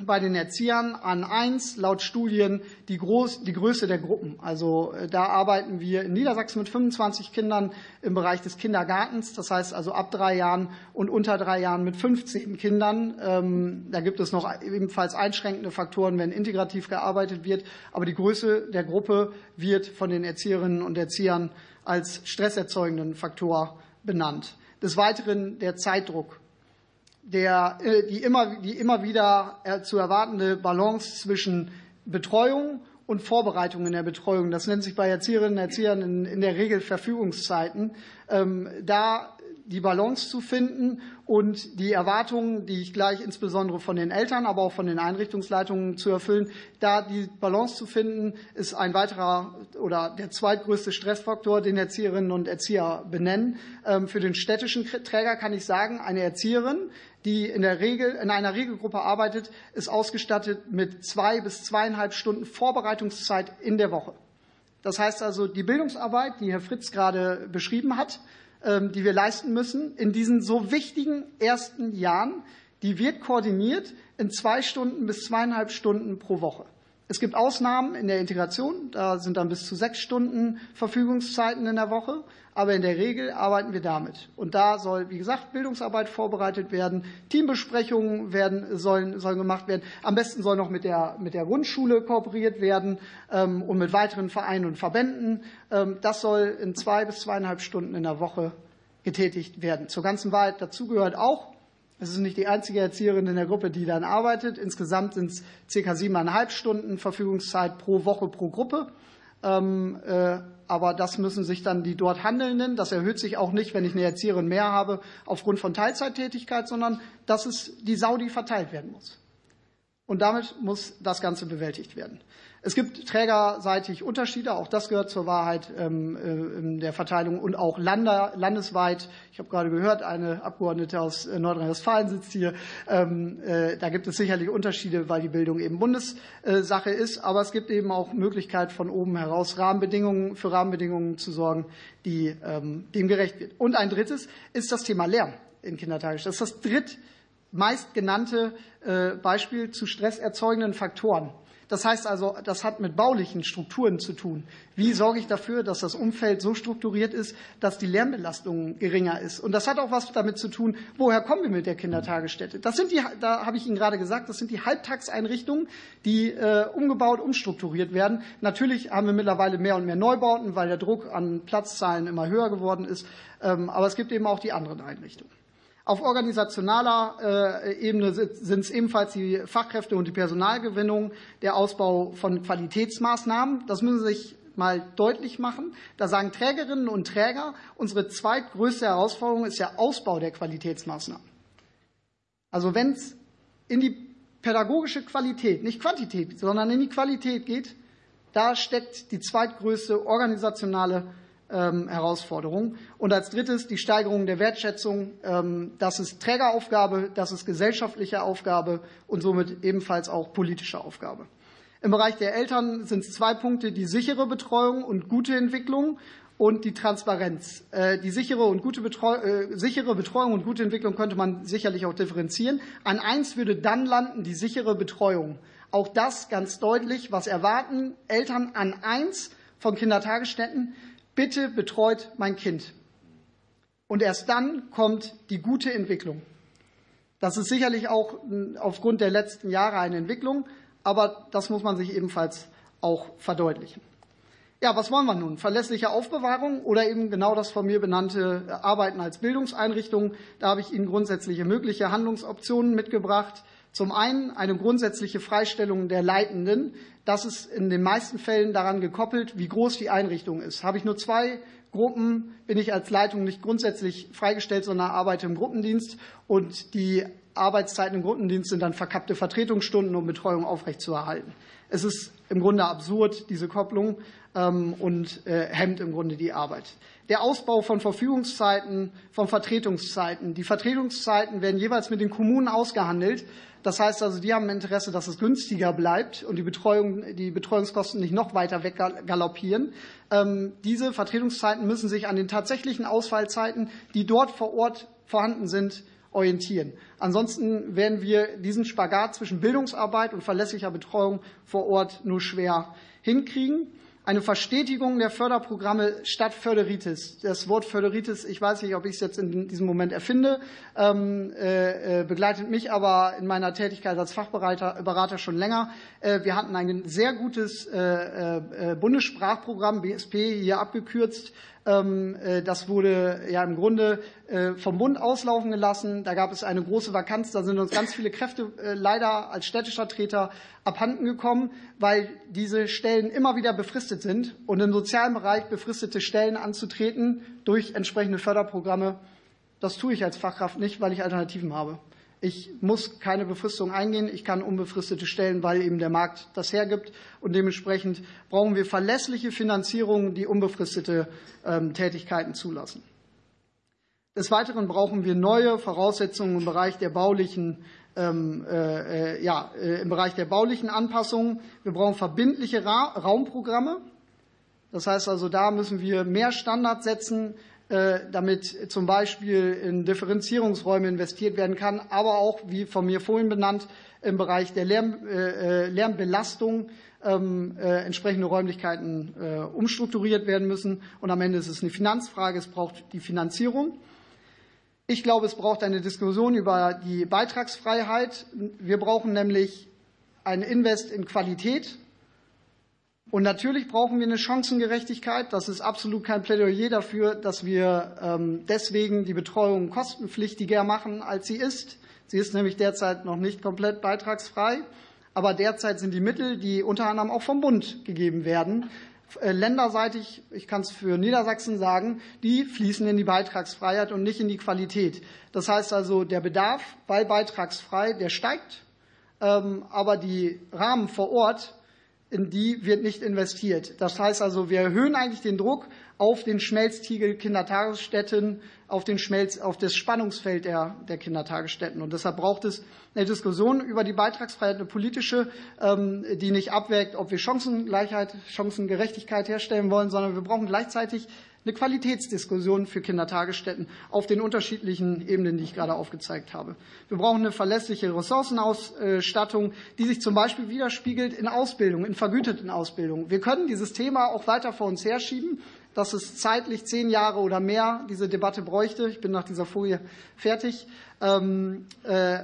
bei den Erziehern an eins laut Studien die, Groß, die Größe der Gruppen. Also äh, da arbeiten wir in Niedersachsen mit 25 Kindern im Bereich des Kindergartens, das heißt also ab drei Jahren und unter drei Jahren mit 15 Kindern. Ähm, da gibt es noch ebenfalls einschränkende Faktoren, wenn integrativ gearbeitet wird. Aber die Größe der Gruppe wird von den Erzieherinnen und Erziehern als stresserzeugenden Faktor benannt. Des Weiteren der Zeitdruck der, äh, die, immer, die immer wieder äh, zu erwartende Balance zwischen Betreuung und Vorbereitung in der Betreuung. Das nennt sich bei Erzieherinnen und Erziehern in, in der Regel Verfügungszeiten. Ähm, da die Balance zu finden und die Erwartungen, die ich gleich insbesondere von den Eltern, aber auch von den Einrichtungsleitungen zu erfüllen, da die Balance zu finden, ist ein weiterer oder der zweitgrößte Stressfaktor, den Erzieherinnen und Erzieher benennen. Ähm, für den städtischen Träger kann ich sagen, eine Erzieherin, die in der Regel in einer Regelgruppe arbeitet, ist ausgestattet mit zwei bis zweieinhalb Stunden Vorbereitungszeit in der Woche. Das heißt also, die Bildungsarbeit, die Herr Fritz gerade beschrieben hat, die wir leisten müssen in diesen so wichtigen ersten Jahren, die wird koordiniert in zwei Stunden bis zweieinhalb Stunden pro Woche. Es gibt Ausnahmen in der Integration, da sind dann bis zu sechs Stunden Verfügungszeiten in der Woche, aber in der Regel arbeiten wir damit. Und da soll, wie gesagt, Bildungsarbeit vorbereitet werden, Teambesprechungen werden, sollen, sollen gemacht werden. Am besten soll noch mit der, mit der Grundschule kooperiert werden ähm, und mit weiteren Vereinen und Verbänden. Ähm, das soll in zwei bis zweieinhalb Stunden in der Woche getätigt werden. Zur ganzen Wahrheit dazu gehört auch, es ist nicht die einzige Erzieherin in der Gruppe, die dann arbeitet. Insgesamt sind es circa siebeneinhalb Stunden Verfügungszeit pro Woche pro Gruppe. Ähm, äh, aber das müssen sich dann die dort Handelnden, das erhöht sich auch nicht, wenn ich eine Erzieherin mehr habe, aufgrund von Teilzeittätigkeit, sondern das ist die Sau, die verteilt werden muss. Und damit muss das Ganze bewältigt werden. Es gibt trägerseitig Unterschiede, auch das gehört zur Wahrheit ähm, äh, der Verteilung und auch landesweit. Ich habe gerade gehört, eine Abgeordnete aus äh, Nordrhein-Westfalen sitzt hier. Ähm, äh, da gibt es sicherlich Unterschiede, weil die Bildung eben Bundessache ist. Aber es gibt eben auch Möglichkeit von oben heraus Rahmenbedingungen für Rahmenbedingungen zu sorgen, die ähm, dem gerecht wird. Und ein drittes ist das Thema Lärm in Kindertagesstätten. Das ist das drittmeistgenannte Beispiel zu stresserzeugenden Faktoren das heißt also, das hat mit baulichen Strukturen zu tun. Wie sorge ich dafür, dass das Umfeld so strukturiert ist, dass die Lärmbelastung geringer ist? Und das hat auch was damit zu tun, woher kommen wir mit der Kindertagesstätte? Das sind die, da habe ich Ihnen gerade gesagt, das sind die Halbtagseinrichtungen, die äh, umgebaut, umstrukturiert werden. Natürlich haben wir mittlerweile mehr und mehr Neubauten, weil der Druck an Platzzahlen immer höher geworden ist. Ähm, aber es gibt eben auch die anderen Einrichtungen. Auf organisationaler äh, Ebene sind es ebenfalls die Fachkräfte und die Personalgewinnung, der Ausbau von Qualitätsmaßnahmen. Das müssen Sie sich mal deutlich machen. Da sagen Trägerinnen und Träger, unsere zweitgrößte Herausforderung ist der Ausbau der Qualitätsmaßnahmen. Also wenn es in die pädagogische Qualität, nicht Quantität, sondern in die Qualität geht, da steckt die zweitgrößte organisationale Herausforderung. Und als drittes die Steigerung der Wertschätzung. Ähm, das ist Trägeraufgabe, das ist gesellschaftliche Aufgabe und somit ebenfalls auch politische Aufgabe. Im Bereich der Eltern sind es zwei Punkte, die sichere Betreuung und gute Entwicklung und die Transparenz. Äh, die sichere, und gute Betreu äh, sichere Betreuung und gute Entwicklung könnte man sicherlich auch differenzieren. An eins würde dann landen die sichere Betreuung. Auch das ganz deutlich. Was erwarten Eltern an eins von Kindertagesstätten? Bitte betreut mein Kind. Und erst dann kommt die gute Entwicklung. Das ist sicherlich auch aufgrund der letzten Jahre eine Entwicklung, aber das muss man sich ebenfalls auch verdeutlichen. Ja, was wollen wir nun? Verlässliche Aufbewahrung oder eben genau das von mir benannte Arbeiten als Bildungseinrichtung? Da habe ich Ihnen grundsätzliche mögliche Handlungsoptionen mitgebracht. Zum einen eine grundsätzliche Freistellung der Leitenden. Das ist in den meisten Fällen daran gekoppelt, wie groß die Einrichtung ist. Habe ich nur zwei Gruppen, bin ich als Leitung nicht grundsätzlich freigestellt, sondern arbeite im Gruppendienst. Und die Arbeitszeiten im Gruppendienst sind dann verkappte Vertretungsstunden, um Betreuung aufrechtzuerhalten. Es ist im Grunde absurd, diese Kopplung, ähm, und äh, hemmt im Grunde die Arbeit. Der Ausbau von Verfügungszeiten, von Vertretungszeiten. Die Vertretungszeiten werden jeweils mit den Kommunen ausgehandelt. Das heißt also, die haben Interesse, dass es günstiger bleibt und die, Betreuung, die Betreuungskosten nicht noch weiter weggaloppieren. Ähm, diese Vertretungszeiten müssen sich an den tatsächlichen Ausfallzeiten, die dort vor Ort vorhanden sind, orientieren. Ansonsten werden wir diesen Spagat zwischen Bildungsarbeit und verlässlicher Betreuung vor Ort nur schwer hinkriegen eine Verstetigung der Förderprogramme statt Förderitis. Das Wort Förderitis, ich weiß nicht, ob ich es jetzt in diesem Moment erfinde, ähm, äh, äh, begleitet mich aber in meiner Tätigkeit als Fachberater schon länger. Äh, wir hatten ein sehr gutes Bundessprachprogramm, BSP, hier abgekürzt, das wurde ja im Grunde äh, vom Bund auslaufen gelassen. Da gab es eine große Vakanz. Da sind uns ganz viele Kräfte äh, leider als städtischer Treter abhanden gekommen, weil diese Stellen immer wieder befristet sind. Und im sozialen Bereich befristete Stellen anzutreten durch entsprechende Förderprogramme, das tue ich als Fachkraft nicht, weil ich Alternativen habe. Ich muss keine Befristung eingehen. Ich kann unbefristete stellen, weil eben der Markt das hergibt. Und dementsprechend brauchen wir verlässliche Finanzierungen, die unbefristete ähm, Tätigkeiten zulassen. Des Weiteren brauchen wir neue Voraussetzungen im Bereich der baulichen ähm, äh, äh ja, äh, im Bereich der baulichen Anpassungen. Wir brauchen verbindliche Ra Raumprogramme. Das heißt also, da müssen wir mehr Standards setzen. Äh, damit zum Beispiel in Differenzierungsräume investiert werden kann, aber auch, wie von mir vorhin benannt, im Bereich der Lärm, äh, Lärmbelastung ähm, äh, entsprechende Räumlichkeiten äh, umstrukturiert werden müssen. Und am Ende ist es eine Finanzfrage, es braucht die Finanzierung. Ich glaube, es braucht eine Diskussion über die Beitragsfreiheit. Wir brauchen nämlich ein Invest in Qualität. Und natürlich brauchen wir eine Chancengerechtigkeit. Das ist absolut kein Plädoyer dafür, dass wir ähm, deswegen die Betreuung kostenpflichtiger machen, als sie ist. Sie ist nämlich derzeit noch nicht komplett beitragsfrei. Aber derzeit sind die Mittel, die unter anderem auch vom Bund gegeben werden, äh, länderseitig, ich kann es für Niedersachsen sagen, die fließen in die Beitragsfreiheit und nicht in die Qualität. Das heißt also, der Bedarf bei beitragsfrei, der steigt ähm, aber die Rahmen vor Ort, in die wird nicht investiert. Das heißt also, wir erhöhen eigentlich den Druck auf den Schmelztiegel Kindertagesstätten, auf, den Schmelz, auf das Spannungsfeld der, der Kindertagesstätten. Und deshalb braucht es eine Diskussion über die Beitragsfreiheit, eine politische, ähm, die nicht abwägt, ob wir Chancengleichheit, Chancengerechtigkeit herstellen wollen, sondern wir brauchen gleichzeitig eine Qualitätsdiskussion für Kindertagesstätten auf den unterschiedlichen Ebenen, die ich gerade aufgezeigt habe. Wir brauchen eine verlässliche Ressourcenausstattung, die sich zum Beispiel widerspiegelt in Ausbildung, in vergüteten Ausbildung. Wir können dieses Thema auch weiter vor uns herschieben dass es zeitlich zehn Jahre oder mehr diese Debatte bräuchte. Ich bin nach dieser Folie fertig. Ähm, äh,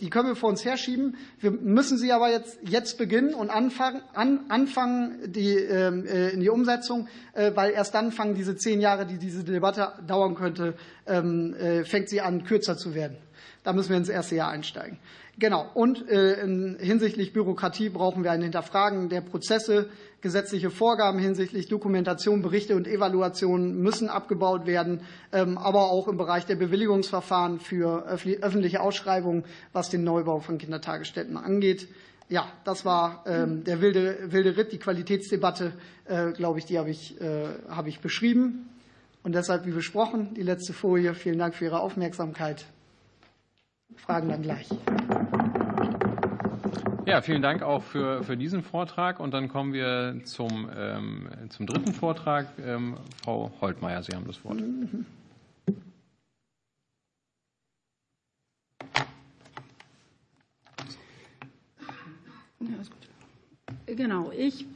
die können wir vor uns herschieben. Wir müssen sie aber jetzt, jetzt beginnen und anfangen, an, anfangen die, ähm, äh, in die Umsetzung, äh, weil erst dann fangen diese zehn Jahre, die diese Debatte dauern könnte, ähm, äh, fängt sie an, kürzer zu werden. Da müssen wir ins erste Jahr einsteigen. Genau. Und äh, hinsichtlich Bürokratie brauchen wir ein Hinterfragen der Prozesse. Gesetzliche Vorgaben hinsichtlich Dokumentation, Berichte und Evaluation müssen abgebaut werden, ähm, aber auch im Bereich der Bewilligungsverfahren für öffentliche Ausschreibungen, was den Neubau von Kindertagesstätten angeht. Ja, das war ähm, der wilde, wilde Ritt, die Qualitätsdebatte, äh, glaube ich, die habe ich, äh, habe ich beschrieben. Und deshalb, wie besprochen, die letzte Folie. Vielen Dank für Ihre Aufmerksamkeit. Fragen dann gleich. Ja, vielen Dank auch für, für diesen Vortrag. Und dann kommen wir zum, ähm, zum dritten Vortrag. Ähm, Frau Holtmeier, Sie haben das Wort. Genau, ich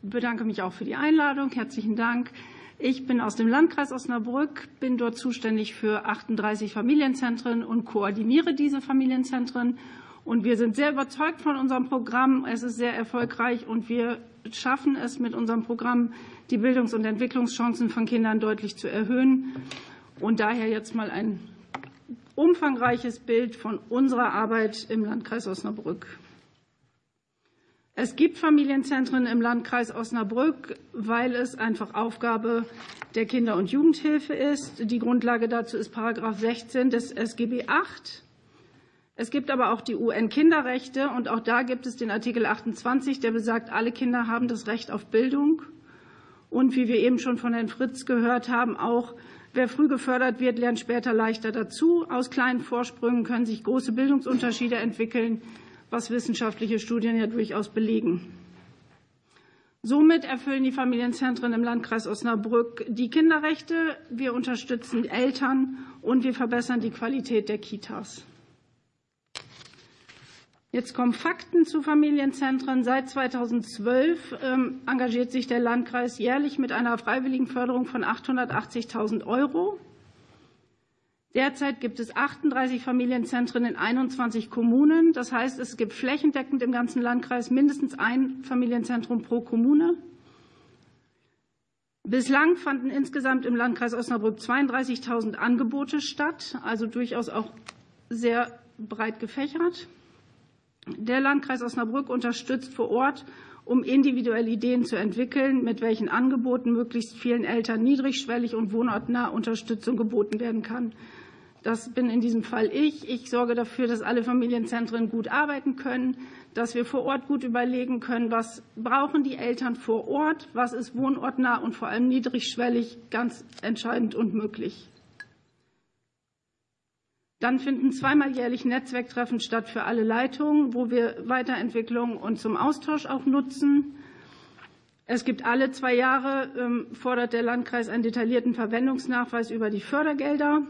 bedanke mich auch für die Einladung. Herzlichen Dank. Ich bin aus dem Landkreis Osnabrück, bin dort zuständig für 38 Familienzentren und koordiniere diese Familienzentren. Und wir sind sehr überzeugt von unserem Programm. Es ist sehr erfolgreich und wir schaffen es mit unserem Programm, die Bildungs- und Entwicklungschancen von Kindern deutlich zu erhöhen. Und daher jetzt mal ein umfangreiches Bild von unserer Arbeit im Landkreis Osnabrück. Es gibt Familienzentren im Landkreis Osnabrück, weil es einfach Aufgabe der Kinder- und Jugendhilfe ist. Die Grundlage dazu ist Paragraph 16 des SGB VIII. Es gibt aber auch die UN-Kinderrechte und auch da gibt es den Artikel 28, der besagt, alle Kinder haben das Recht auf Bildung. Und wie wir eben schon von Herrn Fritz gehört haben, auch wer früh gefördert wird, lernt später leichter dazu. Aus kleinen Vorsprüngen können sich große Bildungsunterschiede entwickeln was wissenschaftliche Studien ja durchaus belegen. Somit erfüllen die Familienzentren im Landkreis Osnabrück die Kinderrechte. Wir unterstützen Eltern und wir verbessern die Qualität der Kitas. Jetzt kommen Fakten zu Familienzentren. Seit 2012 ähm, engagiert sich der Landkreis jährlich mit einer freiwilligen Förderung von 880.000 Euro. Derzeit gibt es 38 Familienzentren in 21 Kommunen. Das heißt, es gibt flächendeckend im ganzen Landkreis mindestens ein Familienzentrum pro Kommune. Bislang fanden insgesamt im Landkreis Osnabrück 32.000 Angebote statt, also durchaus auch sehr breit gefächert. Der Landkreis Osnabrück unterstützt vor Ort, um individuelle Ideen zu entwickeln, mit welchen Angeboten möglichst vielen Eltern niedrigschwellig und wohnortnah Unterstützung geboten werden kann. Das bin in diesem Fall ich. Ich sorge dafür, dass alle Familienzentren gut arbeiten können, dass wir vor Ort gut überlegen können, was brauchen die Eltern vor Ort, was ist wohnortnah und vor allem niedrigschwellig ganz entscheidend und möglich. Dann finden zweimal jährlich Netzwerktreffen statt für alle Leitungen, wo wir Weiterentwicklung und zum Austausch auch nutzen. Es gibt alle zwei Jahre, ähm, fordert der Landkreis einen detaillierten Verwendungsnachweis über die Fördergelder.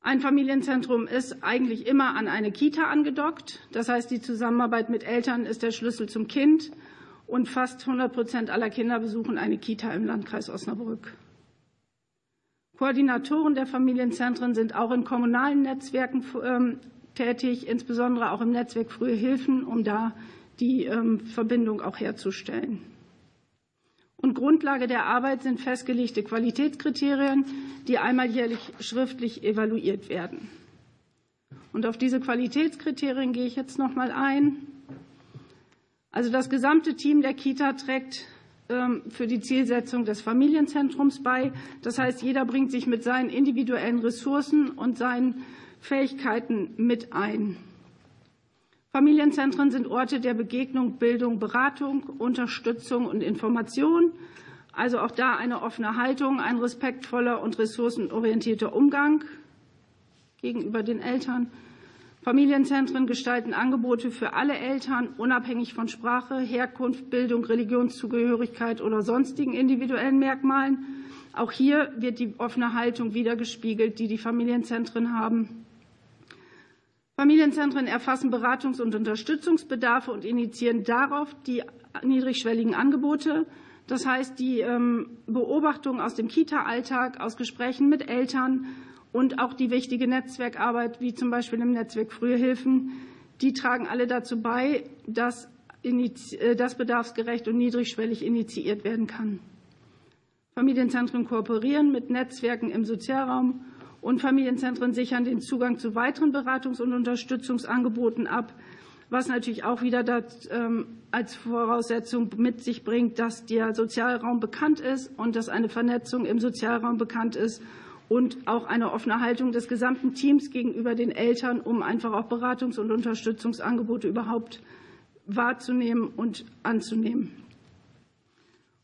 Ein Familienzentrum ist eigentlich immer an eine Kita angedockt. Das heißt, die Zusammenarbeit mit Eltern ist der Schlüssel zum Kind. Und fast 100 Prozent aller Kinder besuchen eine Kita im Landkreis Osnabrück. Koordinatoren der Familienzentren sind auch in kommunalen Netzwerken ähm, tätig, insbesondere auch im Netzwerk Frühe Hilfen, um da die ähm, Verbindung auch herzustellen. Und Grundlage der Arbeit sind festgelegte Qualitätskriterien, die einmal jährlich schriftlich evaluiert werden. Und auf diese Qualitätskriterien gehe ich jetzt noch mal ein. Also das gesamte Team der Kita trägt für die Zielsetzung des Familienzentrums bei. Das heißt, jeder bringt sich mit seinen individuellen Ressourcen und seinen Fähigkeiten mit ein. Familienzentren sind Orte der Begegnung, Bildung, Beratung, Unterstützung und Information. Also auch da eine offene Haltung, ein respektvoller und ressourcenorientierter Umgang gegenüber den Eltern. Familienzentren gestalten Angebote für alle Eltern, unabhängig von Sprache, Herkunft, Bildung, Religionszugehörigkeit oder sonstigen individuellen Merkmalen. Auch hier wird die offene Haltung wiedergespiegelt, die die Familienzentren haben. Familienzentren erfassen Beratungs- und Unterstützungsbedarfe und initiieren darauf die niedrigschwelligen Angebote. Das heißt, die ähm, Beobachtung aus dem Kita-Alltag, aus Gesprächen mit Eltern und auch die wichtige Netzwerkarbeit, wie zum Beispiel im Netzwerk Frühe Hilfen, die tragen alle dazu bei, dass äh, das bedarfsgerecht und niedrigschwellig initiiert werden kann. Familienzentren kooperieren mit Netzwerken im Sozialraum und Familienzentren sichern den Zugang zu weiteren Beratungs- und Unterstützungsangeboten ab, was natürlich auch wieder ähm, als Voraussetzung mit sich bringt, dass der Sozialraum bekannt ist und dass eine Vernetzung im Sozialraum bekannt ist und auch eine offene Haltung des gesamten Teams gegenüber den Eltern, um einfach auch Beratungs- und Unterstützungsangebote überhaupt wahrzunehmen und anzunehmen.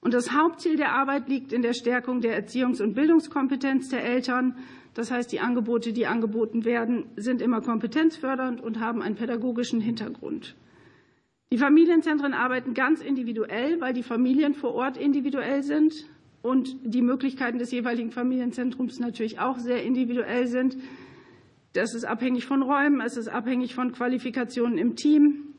Und das Hauptziel der Arbeit liegt in der Stärkung der Erziehungs- und Bildungskompetenz der Eltern. Das heißt, die Angebote, die angeboten werden, sind immer kompetenzfördernd und haben einen pädagogischen Hintergrund. Die Familienzentren arbeiten ganz individuell, weil die Familien vor Ort individuell sind und die Möglichkeiten des jeweiligen Familienzentrums natürlich auch sehr individuell sind. Das ist abhängig von Räumen, es ist abhängig von Qualifikationen im Team.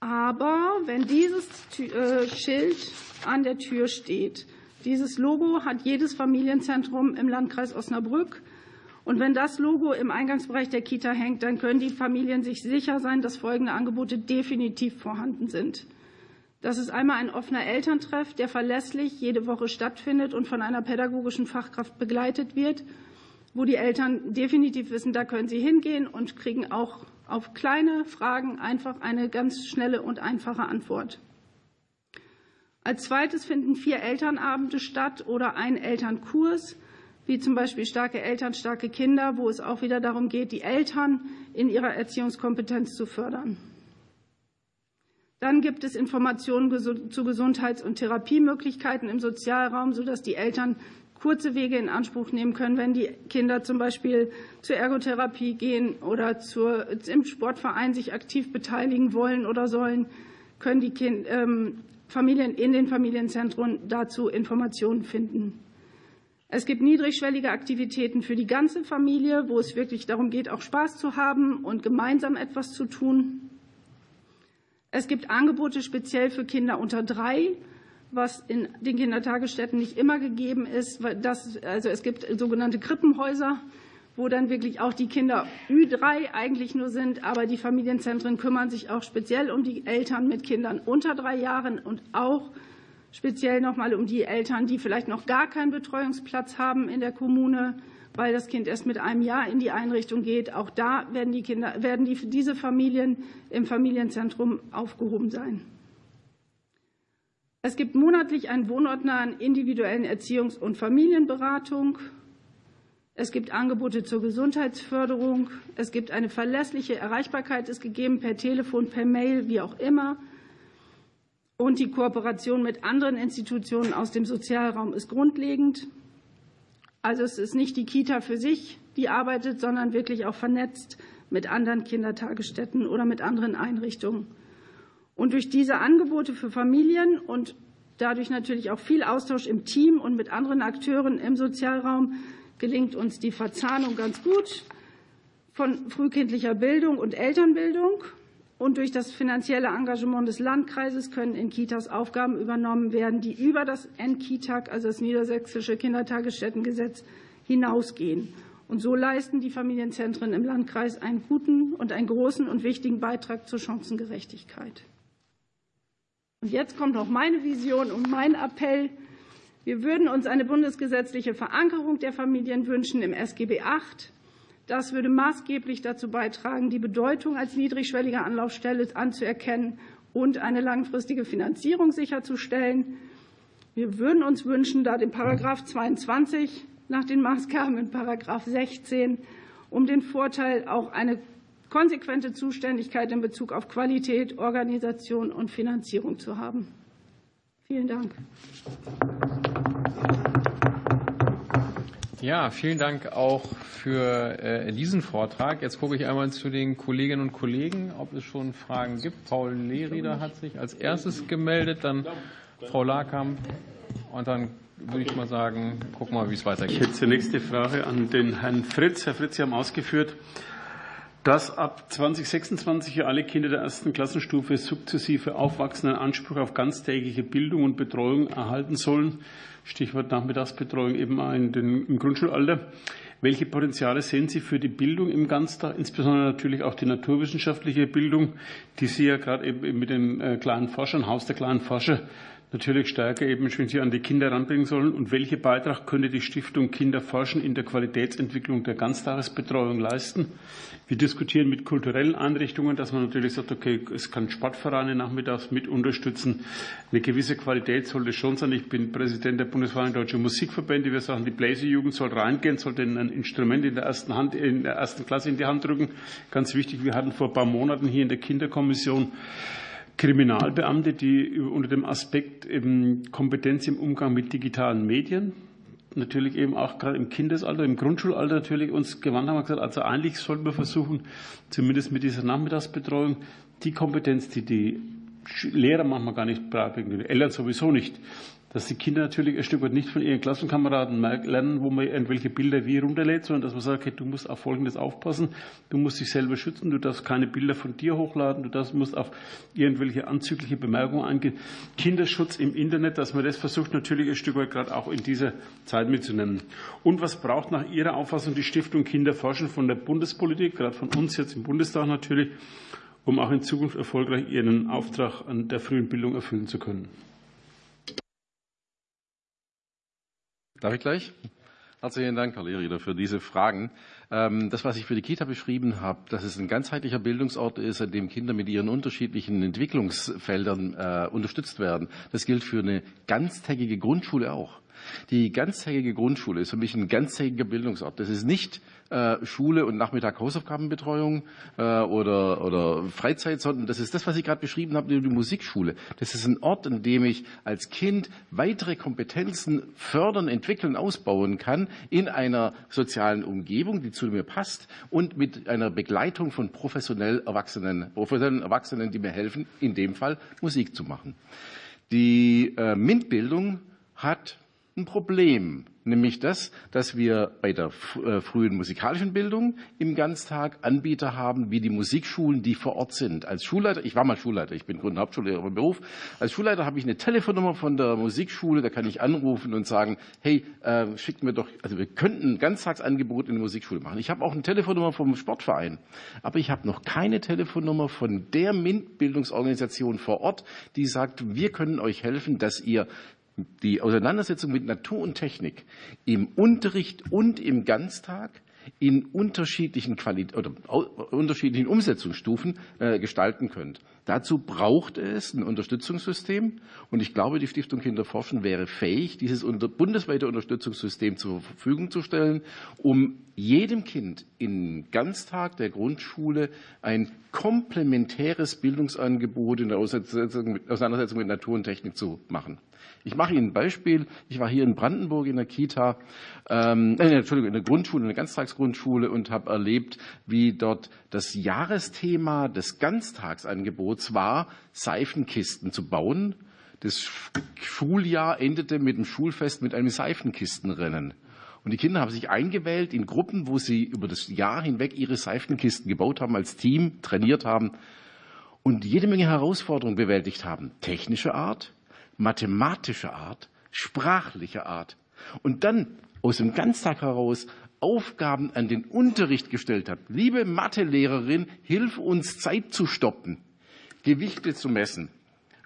Aber wenn dieses äh, Schild an der Tür steht, dieses Logo hat jedes Familienzentrum im Landkreis Osnabrück. Und wenn das Logo im Eingangsbereich der Kita hängt, dann können die Familien sich sicher sein, dass folgende Angebote definitiv vorhanden sind. Das ist einmal ein offener Elterntreff, der verlässlich jede Woche stattfindet und von einer pädagogischen Fachkraft begleitet wird, wo die Eltern definitiv wissen, da können sie hingehen und kriegen auch auf kleine Fragen einfach eine ganz schnelle und einfache Antwort. Als zweites finden vier Elternabende statt oder ein Elternkurs, wie zum Beispiel starke Eltern, starke Kinder, wo es auch wieder darum geht, die Eltern in ihrer Erziehungskompetenz zu fördern. Dann gibt es Informationen zu Gesundheits- und Therapiemöglichkeiten im Sozialraum, sodass die Eltern kurze Wege in Anspruch nehmen können, wenn die Kinder zum Beispiel zur Ergotherapie gehen oder zur, im Sportverein sich aktiv beteiligen wollen oder sollen, können die kind, ähm, Familien in den Familienzentren dazu Informationen finden. Es gibt niedrigschwellige Aktivitäten für die ganze Familie, wo es wirklich darum geht, auch Spaß zu haben und gemeinsam etwas zu tun. Es gibt Angebote speziell für Kinder unter drei, was in den Kindertagesstätten nicht immer gegeben ist. Das, also es gibt sogenannte Krippenhäuser, wo dann wirklich auch die Kinder Ü3 eigentlich nur sind, aber die Familienzentren kümmern sich auch speziell um die Eltern mit Kindern unter drei Jahren und auch speziell noch mal um die Eltern, die vielleicht noch gar keinen Betreuungsplatz haben in der Kommune weil das Kind erst mit einem Jahr in die Einrichtung geht. Auch da werden, die Kinder, werden die, diese Familien im Familienzentrum aufgehoben sein. Es gibt monatlich einen wohnortnahen individuellen Erziehungs- und Familienberatung. Es gibt Angebote zur Gesundheitsförderung. Es gibt eine verlässliche Erreichbarkeit, ist gegeben per Telefon, per Mail, wie auch immer. Und die Kooperation mit anderen Institutionen aus dem Sozialraum ist grundlegend. Also es ist nicht die Kita für sich, die arbeitet, sondern wirklich auch vernetzt mit anderen Kindertagesstätten oder mit anderen Einrichtungen. Und durch diese Angebote für Familien und dadurch natürlich auch viel Austausch im Team und mit anderen Akteuren im Sozialraum gelingt uns die Verzahnung ganz gut von frühkindlicher Bildung und Elternbildung. Und durch das finanzielle Engagement des Landkreises können in Kitas Aufgaben übernommen werden, die über das NKITAG, also das Niedersächsische Kindertagesstättengesetz, hinausgehen. Und so leisten die Familienzentren im Landkreis einen guten und einen großen und wichtigen Beitrag zur Chancengerechtigkeit. Und jetzt kommt noch meine Vision und mein Appell. Wir würden uns eine bundesgesetzliche Verankerung der Familien wünschen im SGB VIII das würde maßgeblich dazu beitragen, die Bedeutung als niedrigschwellige Anlaufstelle anzuerkennen und eine langfristige Finanzierung sicherzustellen. Wir würden uns wünschen, da den Paragraph 22 nach den Maßgaben in Paragraph 16 um den Vorteil auch eine konsequente Zuständigkeit in Bezug auf Qualität, Organisation und Finanzierung zu haben. Vielen Dank. Ja, vielen Dank auch für äh, diesen Vortrag. Jetzt gucke ich einmal zu den Kolleginnen und Kollegen, ob es schon Fragen gibt. Paul Lehrrieder hat sich als erstes gemeldet, dann Frau Lakamp und dann würde ich mal sagen, gucken wir mal, wie es weitergeht. Ich hätte die nächste Frage an den Herrn Fritz. Herr Fritz, Sie haben ausgeführt, dass ab 2026 alle Kinder der ersten Klassenstufe sukzessive aufwachsenden Anspruch auf ganztägige Bildung und Betreuung erhalten sollen. Stichwort Nachmittagsbetreuung eben in den, im Grundschulalter. Welche Potenziale sehen Sie für die Bildung im Ganztag, insbesondere natürlich auch die naturwissenschaftliche Bildung, die Sie ja gerade eben mit den äh, kleinen Forschern, Haus der kleinen Forscher, natürlich stärker eben wenn Sie an die Kinder heranbringen sollen? Und welchen Beitrag könnte die Stiftung Kinder forschen in der Qualitätsentwicklung der Ganztagesbetreuung leisten? Wir diskutieren mit kulturellen Einrichtungen, dass man natürlich sagt, okay, es kann Sportvereine nachmittags mit unterstützen. Eine gewisse Qualität sollte schon sein. Ich bin Präsident der Bundesverein Deutsche Musikverbände. Wir sagen, die Bläserjugend soll reingehen, sollte ein Instrument in der ersten Hand, in der ersten Klasse in die Hand drücken. Ganz wichtig. Wir hatten vor ein paar Monaten hier in der Kinderkommission Kriminalbeamte, die unter dem Aspekt eben Kompetenz im Umgang mit digitalen Medien, natürlich eben auch gerade im Kindesalter, im Grundschulalter natürlich uns gewandt haben und gesagt, also eigentlich sollten wir versuchen, zumindest mit dieser Nachmittagsbetreuung, die Kompetenz, die die Lehrer manchmal gar nicht beibringen, die Eltern sowieso nicht, dass die Kinder natürlich ein Stück weit nicht von ihren Klassenkameraden lernen, wo man irgendwelche Bilder wie runterlädt, sondern dass man sagt, okay, du musst auf Folgendes aufpassen, du musst dich selber schützen, du darfst keine Bilder von dir hochladen, du darfst, musst auf irgendwelche anzügliche Bemerkungen eingehen. Kinderschutz im Internet, dass man das versucht natürlich ein Stück weit gerade auch in dieser Zeit mitzunehmen. Und was braucht nach Ihrer Auffassung die Stiftung Kinderforschen von der Bundespolitik, gerade von uns jetzt im Bundestag natürlich, um auch in Zukunft erfolgreich ihren Auftrag an der frühen Bildung erfüllen zu können? Darf ich gleich? Herzlichen Dank, Herr Lehrer, für diese Fragen. Ähm, das, was ich für die Kita beschrieben habe, dass es ein ganzheitlicher Bildungsort ist, an dem Kinder mit ihren unterschiedlichen Entwicklungsfeldern äh, unterstützt werden, das gilt für eine ganztägige Grundschule auch. Die ganztägige Grundschule ist für mich ein ganztägiger Bildungsort. Das ist nicht äh, Schule und Nachmittag Hausaufgabenbetreuung äh, oder, oder Freizeit, sondern das ist das, was ich gerade beschrieben habe, die Musikschule. Das ist ein Ort, an dem ich als Kind weitere Kompetenzen fördern, entwickeln, ausbauen kann in einer sozialen Umgebung, die zu mir passt und mit einer Begleitung von professionell Erwachsenen, professionellen Erwachsenen, die mir helfen, in dem Fall Musik zu machen. Die äh, MINT-Bildung hat ein Problem, nämlich das, dass wir bei der äh, frühen musikalischen Bildung im Ganztag Anbieter haben, wie die Musikschulen, die vor Ort sind. Als Schulleiter, ich war mal Schulleiter, ich bin Grund- und Hauptschullehrer im Beruf. Als Schulleiter habe ich eine Telefonnummer von der Musikschule, da kann ich anrufen und sagen, hey, äh, schickt mir doch, also wir könnten ein Ganztagsangebot in der Musikschule machen. Ich habe auch eine Telefonnummer vom Sportverein, aber ich habe noch keine Telefonnummer von der MINT-Bildungsorganisation vor Ort, die sagt, wir können euch helfen, dass ihr die Auseinandersetzung mit Natur und Technik im Unterricht und im Ganztag in unterschiedlichen, Qualität oder unterschiedlichen Umsetzungsstufen äh, gestalten könnt. Dazu braucht es ein Unterstützungssystem und ich glaube, die Stiftung Kinderforschen wäre fähig, dieses bundesweite Unterstützungssystem zur Verfügung zu stellen, um jedem Kind im Ganztag der Grundschule ein komplementäres Bildungsangebot in der Auseinandersetzung mit, Auseinandersetzung mit Natur und Technik zu machen. Ich mache Ihnen ein Beispiel. Ich war hier in Brandenburg in der Kita, ähm, äh, Entschuldigung, in der Grundschule, in der Ganztagsgrundschule und habe erlebt, wie dort das Jahresthema des Ganztagsangebots war, Seifenkisten zu bauen. Das Schuljahr endete mit dem Schulfest mit einem Seifenkistenrennen. Und die Kinder haben sich eingewählt in Gruppen, wo sie über das Jahr hinweg ihre Seifenkisten gebaut haben, als Team trainiert haben und jede Menge Herausforderungen bewältigt haben. Technische Art, mathematischer Art, sprachlicher Art und dann aus dem Ganztag heraus Aufgaben an den Unterricht gestellt hat. Liebe Mathelehrerin, hilf uns Zeit zu stoppen, Gewichte zu messen,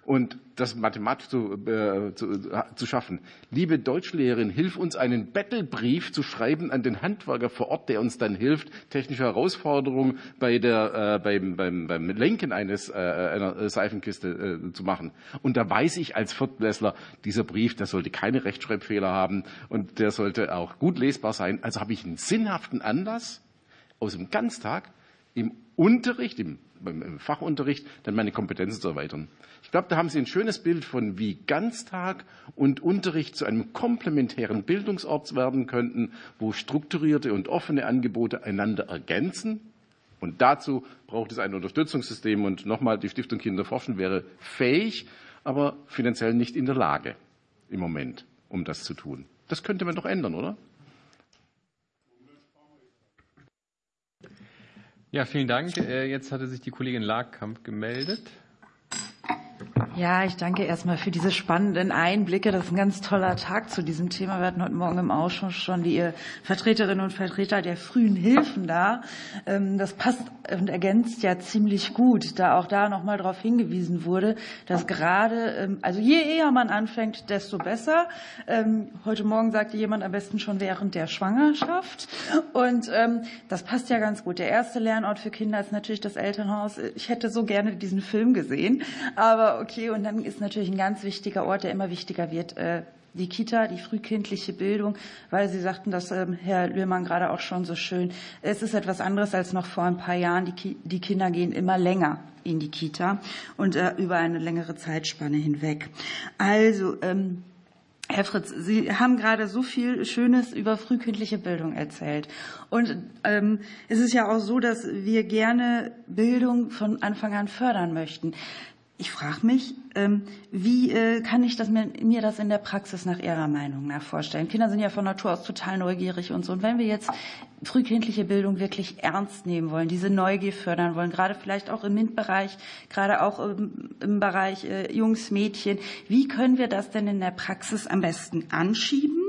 und das mathematisch zu, äh, zu, zu schaffen. Liebe Deutschlehrerin, hilf uns einen Battlebrief zu schreiben an den Handwerker vor Ort, der uns dann hilft, technische Herausforderungen bei der, äh, beim, beim, beim Lenken eines, äh, einer Seifenkiste äh, zu machen. Und da weiß ich als Viertklässler, dieser Brief, der sollte keine Rechtschreibfehler haben und der sollte auch gut lesbar sein. Also habe ich einen sinnhaften Anlass aus dem Ganztag im Unterricht, im, im Fachunterricht, dann meine Kompetenzen zu erweitern. Ich glaube, da haben Sie ein schönes Bild von, wie Ganztag und Unterricht zu einem komplementären Bildungsort werden könnten, wo strukturierte und offene Angebote einander ergänzen. Und dazu braucht es ein Unterstützungssystem. Und nochmal, die Stiftung Kinder forschen wäre fähig, aber finanziell nicht in der Lage im Moment, um das zu tun. Das könnte man doch ändern, oder? Ja, vielen Dank. Äh, jetzt hatte sich die Kollegin Larkamp gemeldet. Ja, ich danke erstmal für diese spannenden Einblicke. Das ist ein ganz toller Tag zu diesem Thema. Wir hatten heute Morgen im Ausschuss schon die Vertreterinnen und Vertreter der frühen Hilfen da. Ähm, das passt und ergänzt ja ziemlich gut, da auch da nochmal darauf hingewiesen wurde, dass gerade, ähm, also je eher man anfängt, desto besser. Ähm, heute Morgen sagte jemand am besten schon während der Schwangerschaft. Und das passt ja ganz gut. Der erste Lernort für Kinder ist natürlich das Elternhaus. Ich hätte so gerne diesen Film gesehen, aber okay und dann ist natürlich ein ganz wichtiger Ort, der immer wichtiger wird, äh, die Kita, die frühkindliche Bildung, weil Sie sagten das, ähm, Herr Lührmann, gerade auch schon so schön. Es ist etwas anderes als noch vor ein paar Jahren. Die, Kinder gehen immer länger in die Kita und äh, über eine längere Zeitspanne hinweg. Also, ähm, Herr Fritz, Sie haben gerade so viel Schönes über frühkindliche Bildung erzählt. Und ähm, es ist ja auch so, dass wir gerne Bildung von Anfang an fördern möchten. Ich frage mich, ähm, wie äh, kann ich das mir, das in der Praxis nach Ihrer Meinung nach vorstellen? Kinder sind ja von Natur aus total neugierig und so. Und wenn wir jetzt frühkindliche Bildung wirklich ernst nehmen wollen, diese Neugier fördern wollen, gerade vielleicht auch im MINT-Bereich, gerade auch im, im Bereich äh, Jungs, Mädchen, wie können wir das denn in der Praxis am besten anschieben?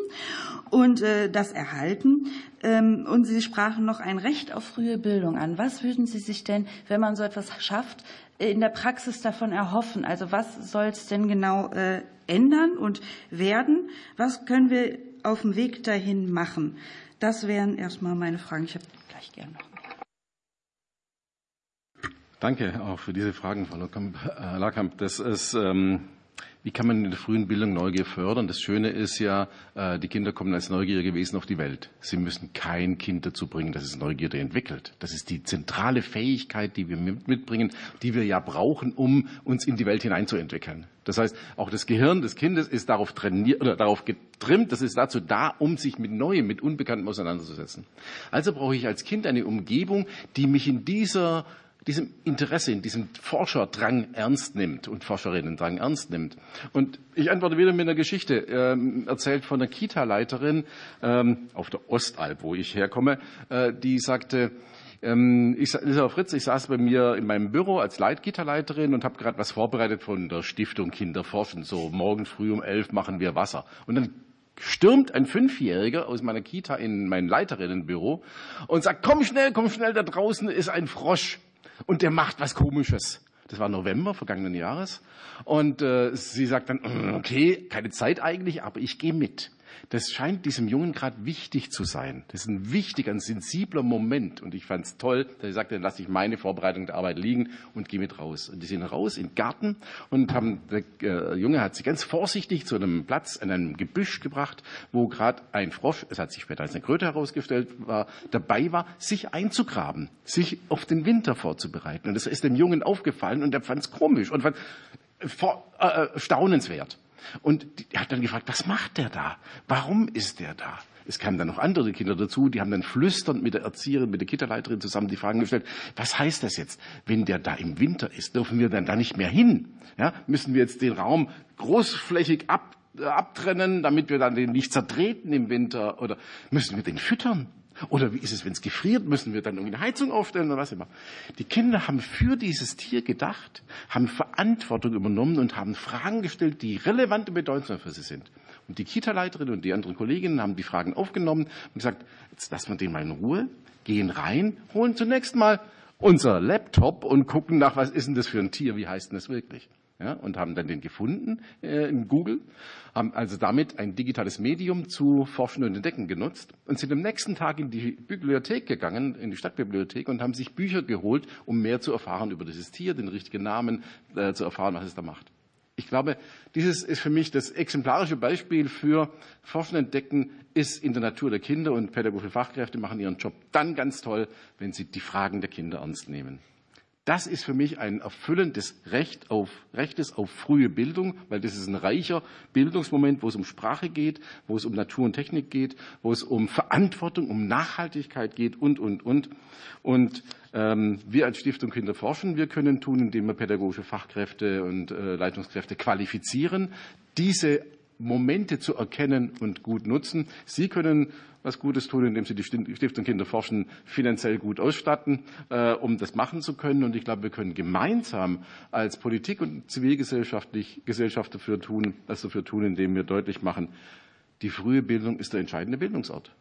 Und äh, das erhalten. Ähm, und Sie sprachen noch ein Recht auf frühe Bildung an. Was würden Sie sich denn, wenn man so etwas schafft, in der Praxis davon erhoffen? Also was soll es denn genau äh, ändern und werden? Was können wir auf dem Weg dahin machen? Das wären erstmal meine Fragen. Ich habe gleich gerne noch. Danke auch für diese Fragen, Frau Lakamp. Das ist ähm, wie kann man in der frühen Bildung Neugier fördern? Das Schöne ist ja, äh, die Kinder kommen als neugierige Wesen auf die Welt. Sie müssen kein Kind dazu bringen, dass es Neugierde entwickelt. Das ist die zentrale Fähigkeit, die wir mitbringen, die wir ja brauchen, um uns in die Welt hineinzuentwickeln. Das heißt, auch das Gehirn des Kindes ist darauf trainiert oder darauf getrimmt, das ist dazu da, um sich mit Neuem, mit Unbekanntem auseinanderzusetzen. Also brauche ich als Kind eine Umgebung, die mich in dieser diesem Interesse, in diesem Forscherdrang ernst nimmt und Forscherinnendrang ernst nimmt. Und ich antworte wieder mit einer Geschichte, ähm, erzählt von einer Kita-Leiterin ähm, auf der Ostalb, wo ich herkomme, äh, die sagte, ähm, ich, Lisa Fritz, ich saß bei mir in meinem Büro als Leitkita-Leiterin und habe gerade was vorbereitet von der Stiftung Kinderforschen. So morgen früh um elf machen wir Wasser. Und dann stürmt ein Fünfjähriger aus meiner Kita in mein Leiterinnenbüro und sagt, komm schnell, komm schnell, da draußen ist ein Frosch und der macht was Komisches. Das war November vergangenen Jahres. Und äh, sie sagt dann, okay, keine Zeit eigentlich, aber ich gehe mit. Das scheint diesem Jungen gerade wichtig zu sein. Das ist ein wichtiger, ein sensibler Moment. Und ich fand es toll, dass er sagte, dann lasse ich meine Vorbereitung der Arbeit liegen und gehe mit raus. Und die sind raus in den Garten und haben, der äh, Junge hat sich ganz vorsichtig zu einem Platz an einem Gebüsch gebracht, wo gerade ein Frosch, es hat sich später als eine Kröte herausgestellt, war, dabei war, sich einzugraben, sich auf den Winter vorzubereiten. Und das ist dem Jungen aufgefallen und er fand es komisch und fand vor, äh, äh staunenswert. Und er hat dann gefragt, was macht der da? Warum ist der da? Es kamen dann noch andere Kinder dazu, die haben dann flüsternd mit der Erzieherin, mit der Kitterleiterin zusammen die Fragen gestellt, was heißt das jetzt, wenn der da im Winter ist? Dürfen wir dann da nicht mehr hin? Ja, müssen wir jetzt den Raum großflächig ab, äh, abtrennen, damit wir dann den nicht zertreten im Winter? Oder müssen wir den füttern? Oder wie ist es, wenn es gefriert, müssen wir dann irgendwie eine Heizung aufstellen oder was immer. Die Kinder haben für dieses Tier gedacht, haben Verantwortung übernommen und haben Fragen gestellt, die relevant und bedeutsam für sie sind. Und die Kita-Leiterin und die anderen Kolleginnen haben die Fragen aufgenommen und gesagt, jetzt lassen wir den mal in Ruhe, gehen rein, holen zunächst mal unser Laptop und gucken nach, was ist denn das für ein Tier, wie heißt denn das wirklich? Ja, und haben dann den gefunden äh, in Google, haben also damit ein digitales Medium zu Forschen und Entdecken genutzt und sind am nächsten Tag in die Bibliothek gegangen, in die Stadtbibliothek und haben sich Bücher geholt, um mehr zu erfahren über dieses Tier, den richtigen Namen, äh, zu erfahren, was es da macht. Ich glaube, dieses ist für mich das exemplarische Beispiel für Forschen entdecken ist in der Natur der Kinder und pädagogische Fachkräfte machen ihren Job dann ganz toll, wenn sie die Fragen der Kinder ernst nehmen. Das ist für mich ein erfüllendes Recht auf, Rechtes auf frühe Bildung, weil das ist ein reicher Bildungsmoment, wo es um Sprache geht, wo es um Natur und Technik geht, wo es um Verantwortung, um Nachhaltigkeit geht und, und, und. Und ähm, wir als Stiftung Kinder forschen, wir können tun, indem wir pädagogische Fachkräfte und äh, Leitungskräfte qualifizieren, diese Momente zu erkennen und gut nutzen. Sie können was Gutes tun, indem Sie die Stiftung Kinderforschen finanziell gut ausstatten, äh, um das machen zu können. Und ich glaube, wir können gemeinsam als Politik und zivilgesellschaftlich Gesellschaft dafür tun, das dafür tun, indem wir deutlich machen, die frühe Bildung ist der entscheidende Bildungsort.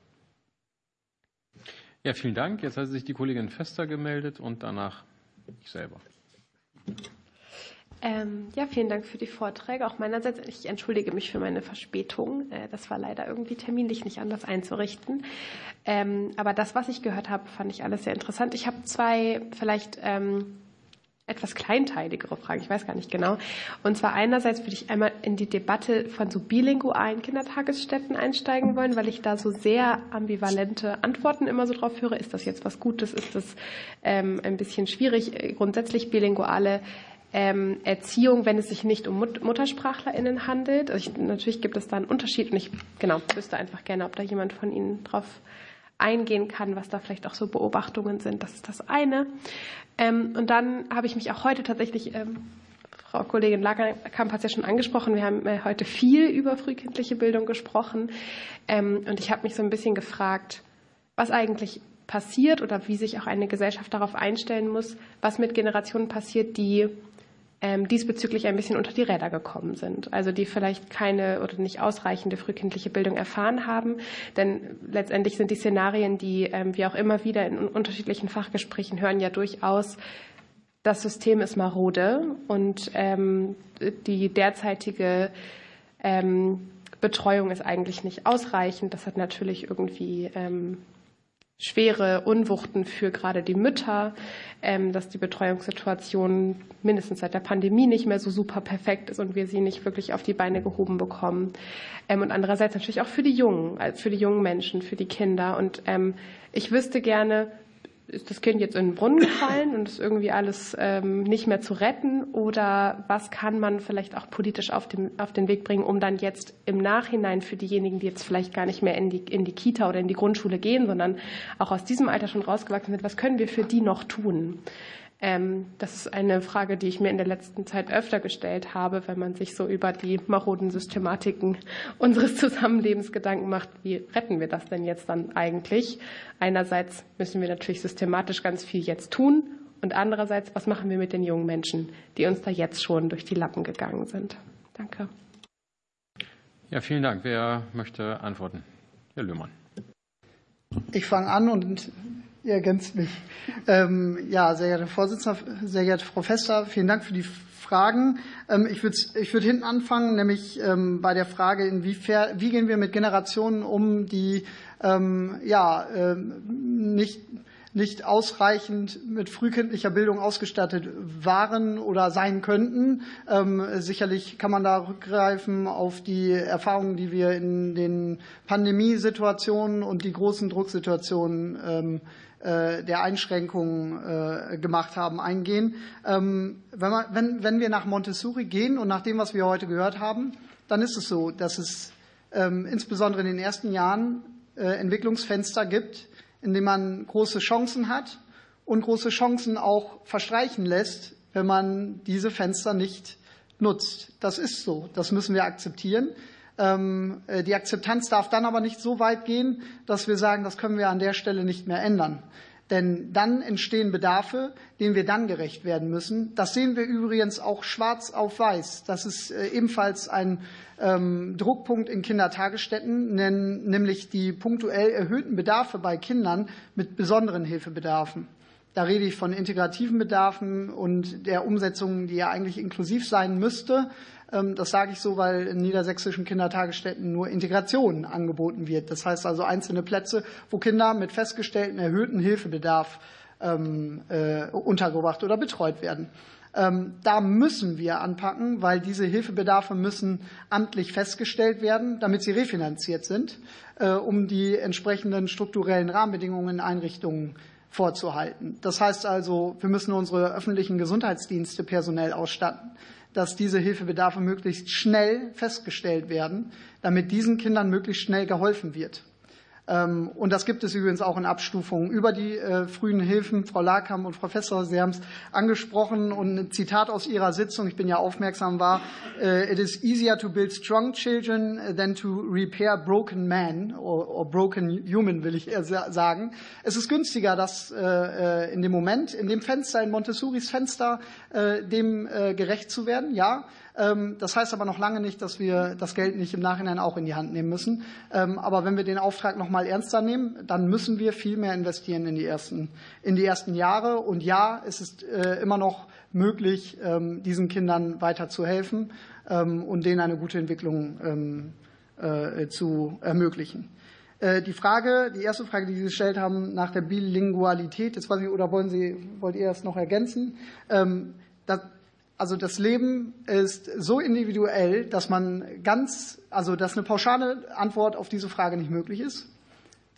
Ja, vielen Dank. Jetzt hat sich die Kollegin Fester gemeldet und danach ich selber. Ähm, ja, vielen Dank für die Vorträge. Auch meinerseits, ich entschuldige mich für meine Verspätung. Äh, das war leider irgendwie terminlich nicht anders einzurichten. Ähm, aber das, was ich gehört habe, fand ich alles sehr interessant. Ich habe zwei vielleicht ähm, etwas kleinteiligere Fragen, ich weiß gar nicht genau. Und zwar einerseits würde ich einmal in die Debatte von so bilingualen Kindertagesstätten einsteigen wollen, weil ich da so sehr ambivalente Antworten immer so drauf höre. Ist das jetzt was Gutes? Ist das ähm, ein bisschen schwierig? Grundsätzlich bilinguale ähm, Erziehung, wenn es sich nicht um Mut MuttersprachlerInnen handelt. Also ich, natürlich gibt es da einen Unterschied und ich genau wüsste einfach gerne, ob da jemand von Ihnen drauf eingehen kann, was da vielleicht auch so Beobachtungen sind. Das ist das eine. Ähm, und dann habe ich mich auch heute tatsächlich, ähm, Frau Kollegin Lagerkamp hat es ja schon angesprochen, wir haben äh, heute viel über frühkindliche Bildung gesprochen. Ähm, und ich habe mich so ein bisschen gefragt, was eigentlich passiert oder wie sich auch eine Gesellschaft darauf einstellen muss, was mit Generationen passiert, die ähm, diesbezüglich ein bisschen unter die Räder gekommen sind. Also die vielleicht keine oder nicht ausreichende frühkindliche Bildung erfahren haben. Denn letztendlich sind die Szenarien, die ähm, wir auch immer wieder in unterschiedlichen Fachgesprächen hören, ja durchaus, das System ist marode und ähm, die derzeitige Betreuung ist eigentlich nicht ausreichend. Das hat natürlich irgendwie schwere Unwuchten für gerade die Mütter, ähm, dass die Betreuungssituation mindestens seit der Pandemie nicht mehr so super perfekt ist und wir sie nicht wirklich auf die Beine gehoben bekommen. Ähm, und andererseits natürlich auch für die Jungen, für die jungen Menschen, für die Kinder. Und ähm, ich wüsste gerne, ist das Kind jetzt in den Brunnen gefallen und ist irgendwie alles ähm, nicht mehr zu retten? Oder was kann man vielleicht auch politisch auf, dem, auf den Weg bringen, um dann jetzt im Nachhinein für diejenigen, die jetzt vielleicht gar nicht mehr in die, in die Kita oder in die Grundschule gehen, sondern auch aus diesem Alter schon rausgewachsen sind, was können wir für die noch tun? Ähm, das ist eine Frage, die ich mir in der letzten Zeit öfter gestellt habe, wenn man sich so über die maroden Systematiken unseres Zusammenlebens Gedanken macht. Wie retten wir das denn jetzt dann eigentlich? Einerseits müssen wir natürlich systematisch ganz viel jetzt tun und andererseits, was machen wir mit den jungen Menschen, die uns da jetzt schon durch die Lappen gegangen sind? Danke. Ja, vielen Dank. Wer möchte antworten? Herr Löhmann. Ich fange an und Ihr ergänzt mich. Ähm, ja, sehr geehrter Vorsitzender, sehr geehrte Frau Fester, vielen Dank für die Fragen. Ähm, ich würde ich würd hinten anfangen, nämlich ähm, bei der Frage, inwiefern, wie gehen wir mit Generationen um, die ähm, ja, ähm, nicht nicht ausreichend mit frühkindlicher Bildung ausgestattet waren oder sein könnten. Ähm, sicherlich kann man da rückgreifen auf die Erfahrungen, die wir in den Pandemiesituationen und die großen Drucksituationen ähm, äh, der Einschränkungen äh, gemacht haben, eingehen. Ähm, wenn, wir nach Montessori gehen und nach dem, was wir heute gehört haben, dann ist es so, dass es ähm, insbesondere in den ersten Jahren äh, Entwicklungsfenster gibt, indem man große Chancen hat und große Chancen auch verstreichen lässt, wenn man diese Fenster nicht nutzt. Das ist so. Das müssen wir akzeptieren. Ähm, äh, die Akzeptanz darf dann aber nicht so weit gehen, dass wir sagen, das können wir an der Stelle nicht mehr ändern. Denn dann entstehen Bedarfe, denen wir dann gerecht werden müssen. Das sehen wir übrigens auch schwarz auf weiß. Das ist äh, ebenfalls ein ähm, Druckpunkt in Kindertagesstätten, nämlich die punktuell erhöhten Bedarfe bei Kindern mit besonderen Hilfebedarfen. Da rede ich von integrativen Bedarfen und der Umsetzung, die ja eigentlich inklusiv sein müsste. Ähm, das sage ich so, weil in niedersächsischen Kindertagesstätten nur Integration angeboten wird. Das heißt also einzelne Plätze, wo Kinder mit festgestellten erhöhten Hilfebedarf ähm, äh, untergebracht oder betreut werden. Ähm, da müssen wir anpacken, weil diese Hilfebedarfe müssen amtlich festgestellt werden, damit sie refinanziert sind, äh, um die entsprechenden strukturellen Rahmenbedingungen in Einrichtungen vorzuhalten. Das heißt also, wir müssen unsere öffentlichen Gesundheitsdienste personell ausstatten, dass diese Hilfebedarfe möglichst schnell festgestellt werden, damit diesen Kindern möglichst schnell geholfen wird. Ähm, und das gibt es übrigens auch in Abstufungen über die äh, frühen Hilfen. Frau Lakam und Frau Fester, Sie haben es angesprochen und ein Zitat aus Ihrer Sitzung, ich bin ja aufmerksam, war, äh, it is easier to build strong children than to repair broken men or, broken human, will ich eher sagen. Es ist günstiger, das äh, in dem Moment, in dem Fenster, in Montessoris Fenster, dem gerecht zu werden, ja. Ähm, das heißt aber noch lange nicht, dass wir das Geld nicht im Nachhinein auch in die Hand nehmen müssen. Ähm, aber wenn wir den Auftrag noch mal ernster nehmen, dann müssen wir viel mehr investieren in die ersten, in die ersten Jahre. Und ja, es ist äh, immer noch möglich, ähm, diesen Kindern weiter zu helfen und denen eine gute Entwicklung äh, zu ermöglichen. Äh, die Frage, die erste Frage, die Sie gestellt haben nach der Bilingualität, jetzt weiß ich, oder wollen Sie, wollt ihr das noch ergänzen? Also das Leben ist so individuell, dass man ganz, also dass eine pauschale Antwort auf diese Frage nicht möglich ist.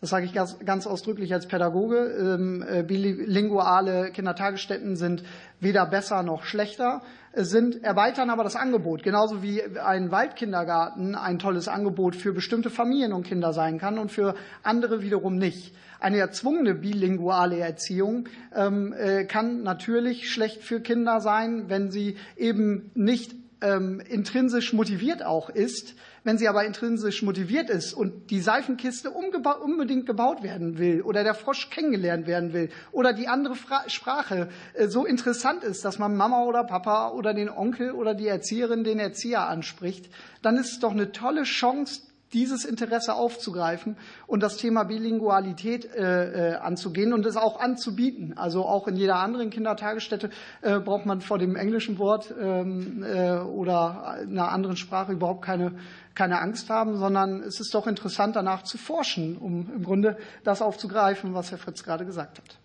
Das sage ich ganz, ganz ausdrücklich als Pädagoge. Ähm, äh, bilinguale Kindertagesstätten sind weder besser noch schlechter, sind erweitern aber das Angebot, genauso wie ein Waldkindergarten ein tolles Angebot für bestimmte Familien und Kinder sein kann und für andere wiederum nicht. Eine erzwungene bilinguale Erziehung ähm, äh, kann natürlich schlecht für Kinder sein, wenn sie eben nicht ähm, intrinsisch motiviert auch ist. Wenn sie aber intrinsisch motiviert ist und die Seifenkiste unbedingt gebaut werden will oder der Frosch kennengelernt werden will oder die andere Fra Sprache äh, so interessant ist, dass man Mama oder Papa oder den Onkel oder die Erzieherin den Erzieher anspricht, dann ist es doch eine tolle Chance, dieses Interesse aufzugreifen und das Thema Bilingualität äh, äh, anzugehen und es auch anzubieten. Also auch in jeder anderen Kindertagesstätte äh, braucht man vor dem englischen Wort ähm, äh, oder einer anderen Sprache überhaupt keine, keine Angst haben, sondern es ist doch interessant, danach zu forschen, um im Grunde das aufzugreifen, was Herr Fritz gerade gesagt hat.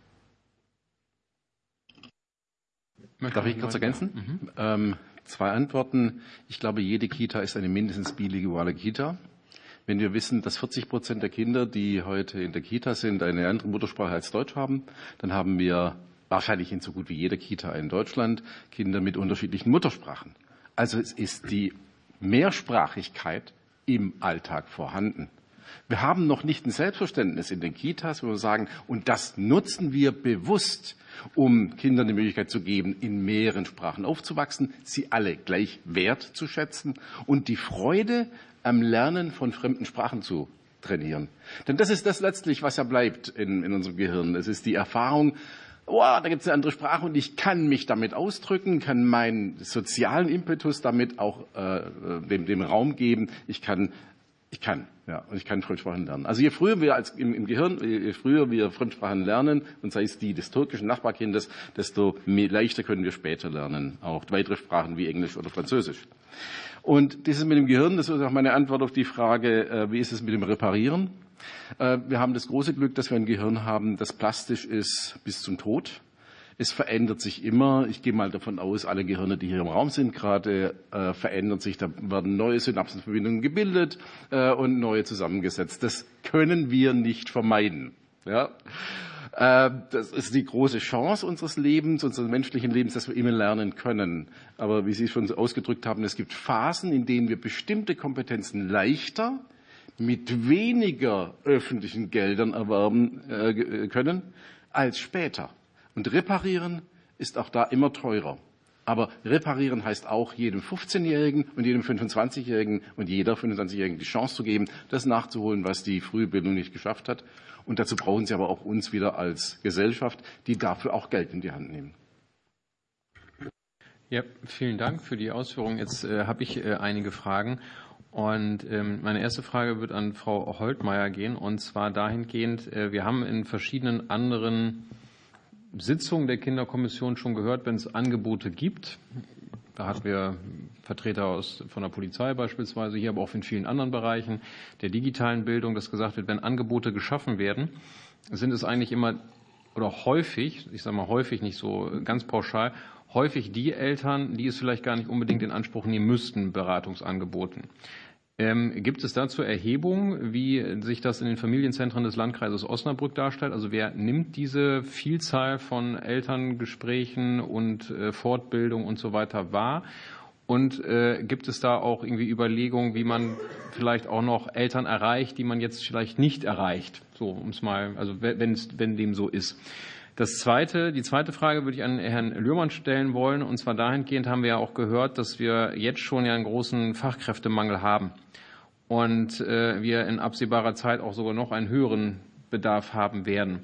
Darf ich kurz ergänzen? Mhm. Zwei Antworten. Ich glaube, jede Kita ist eine mindestens bilinguale Kita. Wenn wir wissen, dass 40 Prozent der Kinder, die heute in der Kita sind, eine andere Muttersprache als Deutsch haben, dann haben wir wahrscheinlich in so gut wie jeder Kita in Deutschland Kinder mit unterschiedlichen Muttersprachen. Also es ist die Mehrsprachigkeit im Alltag vorhanden. Wir haben noch nicht ein Selbstverständnis in den Kitas, wo wir sagen, und das nutzen wir bewusst, um Kindern die Möglichkeit zu geben, in mehreren Sprachen aufzuwachsen, sie alle gleich wertzuschätzen und die Freude am Lernen von fremden Sprachen zu trainieren. Denn das ist das letztlich, was ja bleibt in, in unserem Gehirn. Es ist die Erfahrung, oh, da gibt es eine andere Sprache und ich kann mich damit ausdrücken, kann meinen sozialen Impetus damit auch äh, dem, dem Raum geben. Ich kann, ich kann, ja, und ich kann Fremdsprachen lernen. Also je früher wir als im, im Gehirn, je früher wir Fremdsprachen lernen, und sei es die des türkischen Nachbarkindes, desto mehr, leichter können wir später lernen, auch weitere Sprachen wie Englisch oder Französisch. Und dieses mit dem Gehirn, das ist auch meine Antwort auf die Frage, äh, wie ist es mit dem Reparieren? Äh, wir haben das große Glück, dass wir ein Gehirn haben, das plastisch ist bis zum Tod. Es verändert sich immer. Ich gehe mal davon aus, alle Gehirne, die hier im Raum sind, gerade äh, verändern sich. Da werden neue Synapsenverbindungen gebildet äh, und neue zusammengesetzt. Das können wir nicht vermeiden. Ja? Äh, das ist die große Chance unseres Lebens, unseres menschlichen Lebens, dass wir immer lernen können. Aber wie Sie schon ausgedrückt haben, es gibt Phasen, in denen wir bestimmte Kompetenzen leichter mit weniger öffentlichen Geldern erwerben äh, können als später. Und reparieren ist auch da immer teurer. Aber reparieren heißt auch jedem 15-Jährigen und jedem 25-Jährigen und jeder 25-Jährigen die Chance zu geben, das nachzuholen, was die Frühbildung nicht geschafft hat. Und dazu brauchen Sie aber auch uns wieder als Gesellschaft, die dafür auch Geld in die Hand nehmen. Ja, vielen Dank für die Ausführungen. Jetzt äh, habe ich äh, einige Fragen. Und ähm, meine erste Frage wird an Frau Holtmeier gehen, und zwar dahingehend, äh, wir haben in verschiedenen anderen Sitzungen der Kinderkommission schon gehört, wenn es Angebote gibt. Da hatten wir Vertreter aus, von der Polizei beispielsweise hier, aber auch in vielen anderen Bereichen der digitalen Bildung, dass gesagt wird, wenn Angebote geschaffen werden, sind es eigentlich immer oder häufig, ich sage mal häufig nicht so ganz pauschal, häufig die Eltern, die es vielleicht gar nicht unbedingt in Anspruch nehmen müssten, Beratungsangeboten. Ähm, gibt es dazu Erhebungen, wie sich das in den Familienzentren des Landkreises Osnabrück darstellt? Also wer nimmt diese Vielzahl von Elterngesprächen und äh, Fortbildung und so weiter wahr? Und äh, gibt es da auch irgendwie Überlegungen, wie man vielleicht auch noch Eltern erreicht, die man jetzt vielleicht nicht erreicht? So, um es mal, also wenn wenn dem so ist. Das zweite, die zweite Frage würde ich an Herrn Lührmann stellen wollen. Und zwar dahingehend haben wir ja auch gehört, dass wir jetzt schon ja einen großen Fachkräftemangel haben und äh, wir in absehbarer Zeit auch sogar noch einen höheren Bedarf haben werden.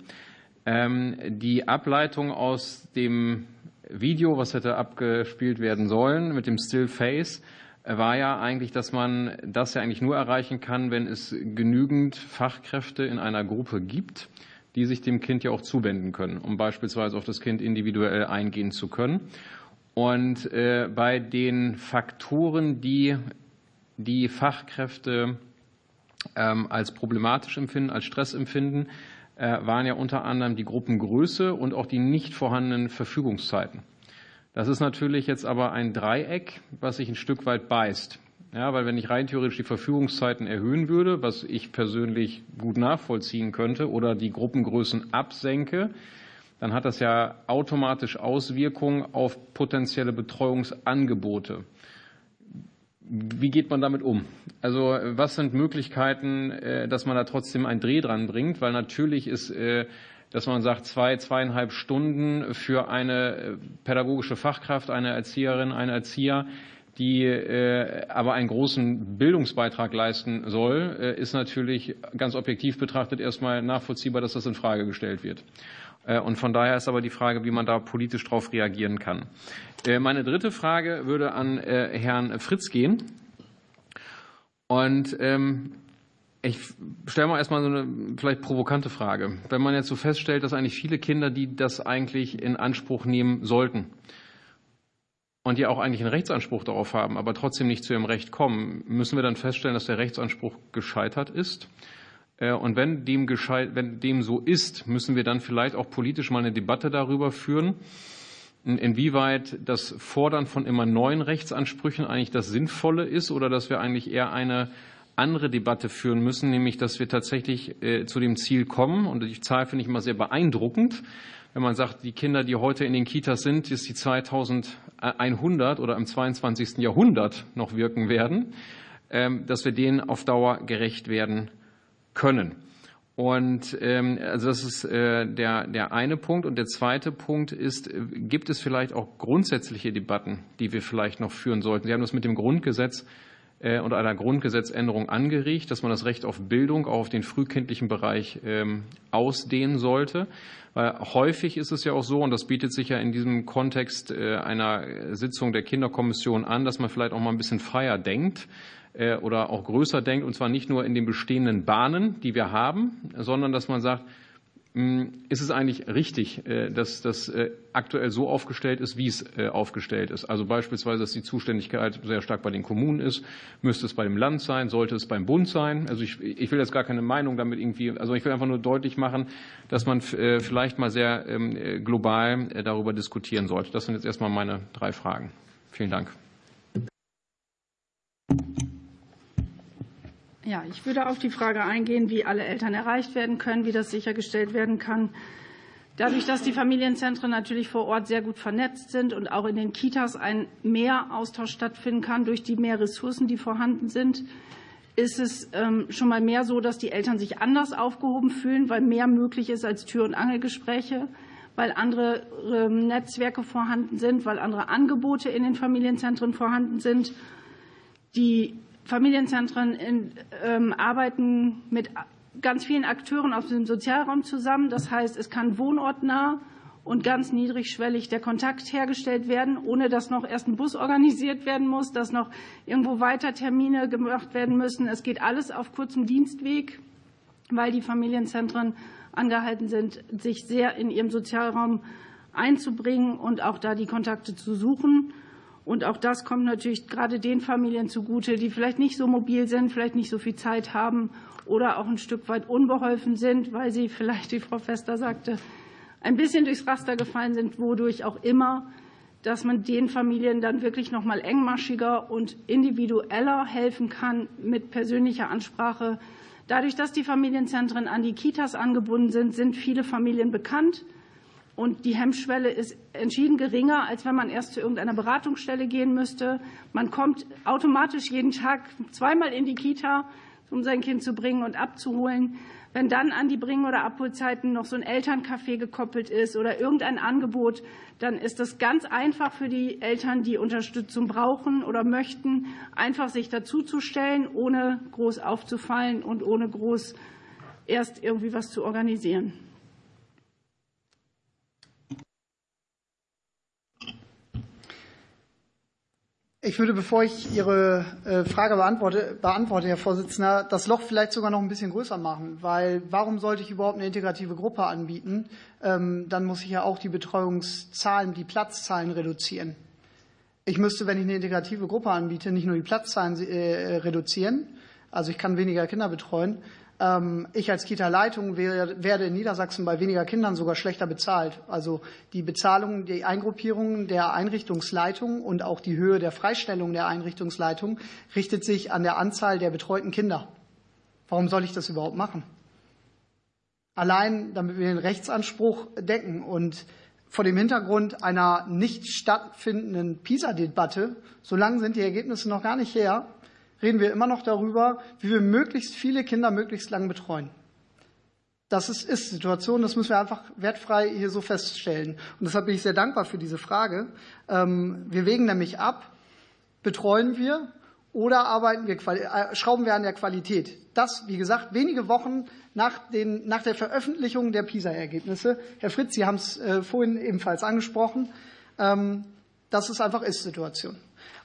Ähm, die Ableitung aus dem Video, was hätte abgespielt werden sollen mit dem Still Face, war ja eigentlich, dass man das ja eigentlich nur erreichen kann, wenn es genügend Fachkräfte in einer Gruppe gibt, die sich dem Kind ja auch zuwenden können, um beispielsweise auf das Kind individuell eingehen zu können. Und äh, bei den Faktoren, die die Fachkräfte ähm, als problematisch empfinden, als Stress empfinden, äh, waren ja unter anderem die Gruppengröße und auch die nicht vorhandenen Verfügungszeiten. Das ist natürlich jetzt aber ein Dreieck, was sich ein Stück weit beißt. Ja, weil wenn ich rein theoretisch die Verfügungszeiten erhöhen würde, was ich persönlich gut nachvollziehen könnte, oder die Gruppengrößen absenke, dann hat das ja automatisch Auswirkungen auf potenzielle Betreuungsangebote. Wie geht man damit um? Also was sind Möglichkeiten, äh, dass man da trotzdem einen Dreh dran bringt? Weil natürlich ist, äh, dass man sagt, zwei, zweieinhalb Stunden für eine äh, pädagogische Fachkraft, eine Erzieherin, ein Erzieher, die aber einen großen Bildungsbeitrag leisten soll, ist natürlich ganz objektiv betrachtet erstmal nachvollziehbar, dass das in Frage gestellt wird. Und von daher ist aber die Frage, wie man da politisch darauf reagieren kann. Äh, meine dritte Frage würde an äh, Herrn Fritz gehen. Und ähm, ich stelle mal erstmal so eine vielleicht provokante Frage. Wenn man jetzt so feststellt, dass eigentlich viele Kinder, die das eigentlich in Anspruch nehmen sollten und die auch eigentlich einen Rechtsanspruch darauf haben, aber trotzdem nicht zu ihrem Recht kommen, müssen wir dann feststellen, dass der Rechtsanspruch gescheitert ist? Äh, und wenn dem, wenn dem so ist, müssen wir dann vielleicht auch politisch mal eine Debatte darüber führen, inwieweit das Fordern von immer neuen Rechtsansprüchen eigentlich das Sinnvolle ist oder dass wir eigentlich eher eine andere Debatte führen müssen, nämlich dass wir tatsächlich äh, zu dem Ziel kommen. Und die Zahl finde ich immer sehr beeindruckend. Wenn man sagt, die Kinder, die heute in den Kitas sind, ist die 2100 oder im 22. Jahrhundert noch wirken werden, ähm, dass wir denen auf Dauer gerecht werden können. Und ähm, also das ist äh, der, der eine Punkt. Und der zweite Punkt ist, äh, gibt es vielleicht auch grundsätzliche Debatten, die wir vielleicht noch führen sollten? Sie haben das mit dem Grundgesetz und einer Grundgesetzänderung angeregt, dass man das Recht auf Bildung auch auf den frühkindlichen Bereich ähm, ausdehnen sollte. Weil häufig ist es ja auch so, und das bietet sich ja in diesem Kontext äh, einer Sitzung der Kinderkommission an, dass man vielleicht auch mal ein bisschen freier denkt äh, oder auch größer denkt, und zwar nicht nur in den bestehenden Bahnen, die wir haben, sondern dass man sagt, ist es eigentlich richtig, äh, dass das äh, aktuell so aufgestellt ist, wie es aufgestellt ist? Also beispielsweise, dass die Zuständigkeit sehr stark bei den Kommunen ist. Müsste es bei dem Land sein? Sollte es beim Bund sein? Also ich, ich will jetzt gar keine Meinung damit irgendwie, also ich will einfach nur deutlich machen, dass man vielleicht mal sehr ähm, global darüber diskutieren sollte. Das sind jetzt erstmal meine drei Fragen. Vielen Dank. Ja, ich würde auf die Frage eingehen, wie alle Eltern erreicht werden können, wie das sichergestellt werden kann. Dadurch, dass die Familienzentren natürlich vor Ort sehr gut vernetzt sind und auch in den Kitas ein Mehraustausch stattfinden kann durch die mehr Ressourcen, die vorhanden sind, ist es ähm, schon mal mehr so, dass die Eltern sich anders aufgehoben fühlen, weil mehr möglich ist als Tür- und Angelgespräche, weil andere ähm, Netzwerke vorhanden sind, weil andere Angebote in den Familienzentren vorhanden sind. Die Familienzentren in, ähm, arbeiten mit ganz vielen Akteuren aus dem Sozialraum zusammen. Das heißt, es kann wohnortnah und ganz niedrigschwellig der Kontakt hergestellt werden, ohne dass noch erst ein Bus organisiert werden muss, dass noch irgendwo weiter Termine gemacht werden müssen. Es geht alles auf kurzem Dienstweg, weil die Familienzentren angehalten sind, sich sehr in ihrem Sozialraum einzubringen und auch da die Kontakte zu suchen. Und auch das kommt natürlich gerade den Familien zugute, die vielleicht nicht so mobil sind, vielleicht nicht so viel Zeit haben oder auch ein Stück weit unbeholfen sind, weil sie vielleicht, wie Frau Fester sagte, ein bisschen durchs Raster gefallen sind, wodurch auch immer, dass man den Familien dann wirklich noch mal engmaschiger und individueller helfen kann mit persönlicher Ansprache. Dadurch, dass die Familienzentren an die Kitas angebunden sind, sind viele Familien bekannt. Und die Hemmschwelle ist entschieden geringer, als wenn man erst zu irgendeiner Beratungsstelle gehen müsste. Man kommt automatisch jeden Tag zweimal in die Kita, um sein Kind zu bringen und abzuholen. Wenn dann an die Bring- oder Abholzeiten noch so ein Elterncafé gekoppelt ist oder irgendein Angebot, dann ist das ganz einfach für die Eltern, die Unterstützung brauchen oder möchten, einfach sich dazuzustellen, ohne groß aufzufallen und ohne groß erst irgendwie was zu organisieren. Ich würde, bevor ich Ihre äh, Frage beantworte, beantworte, Herr Vorsitzender, das Loch vielleicht sogar noch ein bisschen größer machen, weil warum sollte ich überhaupt eine integrative Gruppe anbieten? Ähm, dann muss ich ja auch die Betreuungszahlen, die Platzzahlen reduzieren. Ich müsste, wenn ich eine integrative Gruppe anbiete, nicht nur die Platzzahlen äh, reduzieren, also ich kann weniger Kinder betreuen, ich als Kita-Leitung werde in Niedersachsen bei weniger Kindern sogar schlechter bezahlt. Also die Bezahlung, die Eingruppierung der Einrichtungsleitung und auch die Höhe der Freistellung der Einrichtungsleitung richtet sich an der Anzahl der betreuten Kinder. Warum soll ich das überhaupt machen? Allein, damit wir den Rechtsanspruch decken und vor dem Hintergrund einer nicht stattfindenden PISA-Debatte, so lange sind die Ergebnisse noch gar nicht her, reden wir immer noch darüber, wie wir möglichst viele Kinder möglichst lang betreuen. Das ist, ist Situation, das müssen wir einfach wertfrei hier so feststellen. Und deshalb bin ich sehr dankbar für diese Frage. Ähm, wir wägen nämlich ab, betreuen wir oder arbeiten wir, äh, schrauben wir an der Qualität. Das, wie gesagt, wenige Wochen nach, den, nach der Veröffentlichung der PISA-Ergebnisse. Herr Fritz, Sie haben es äh, vorhin ebenfalls angesprochen. Ähm, das ist einfach Ist-Situation.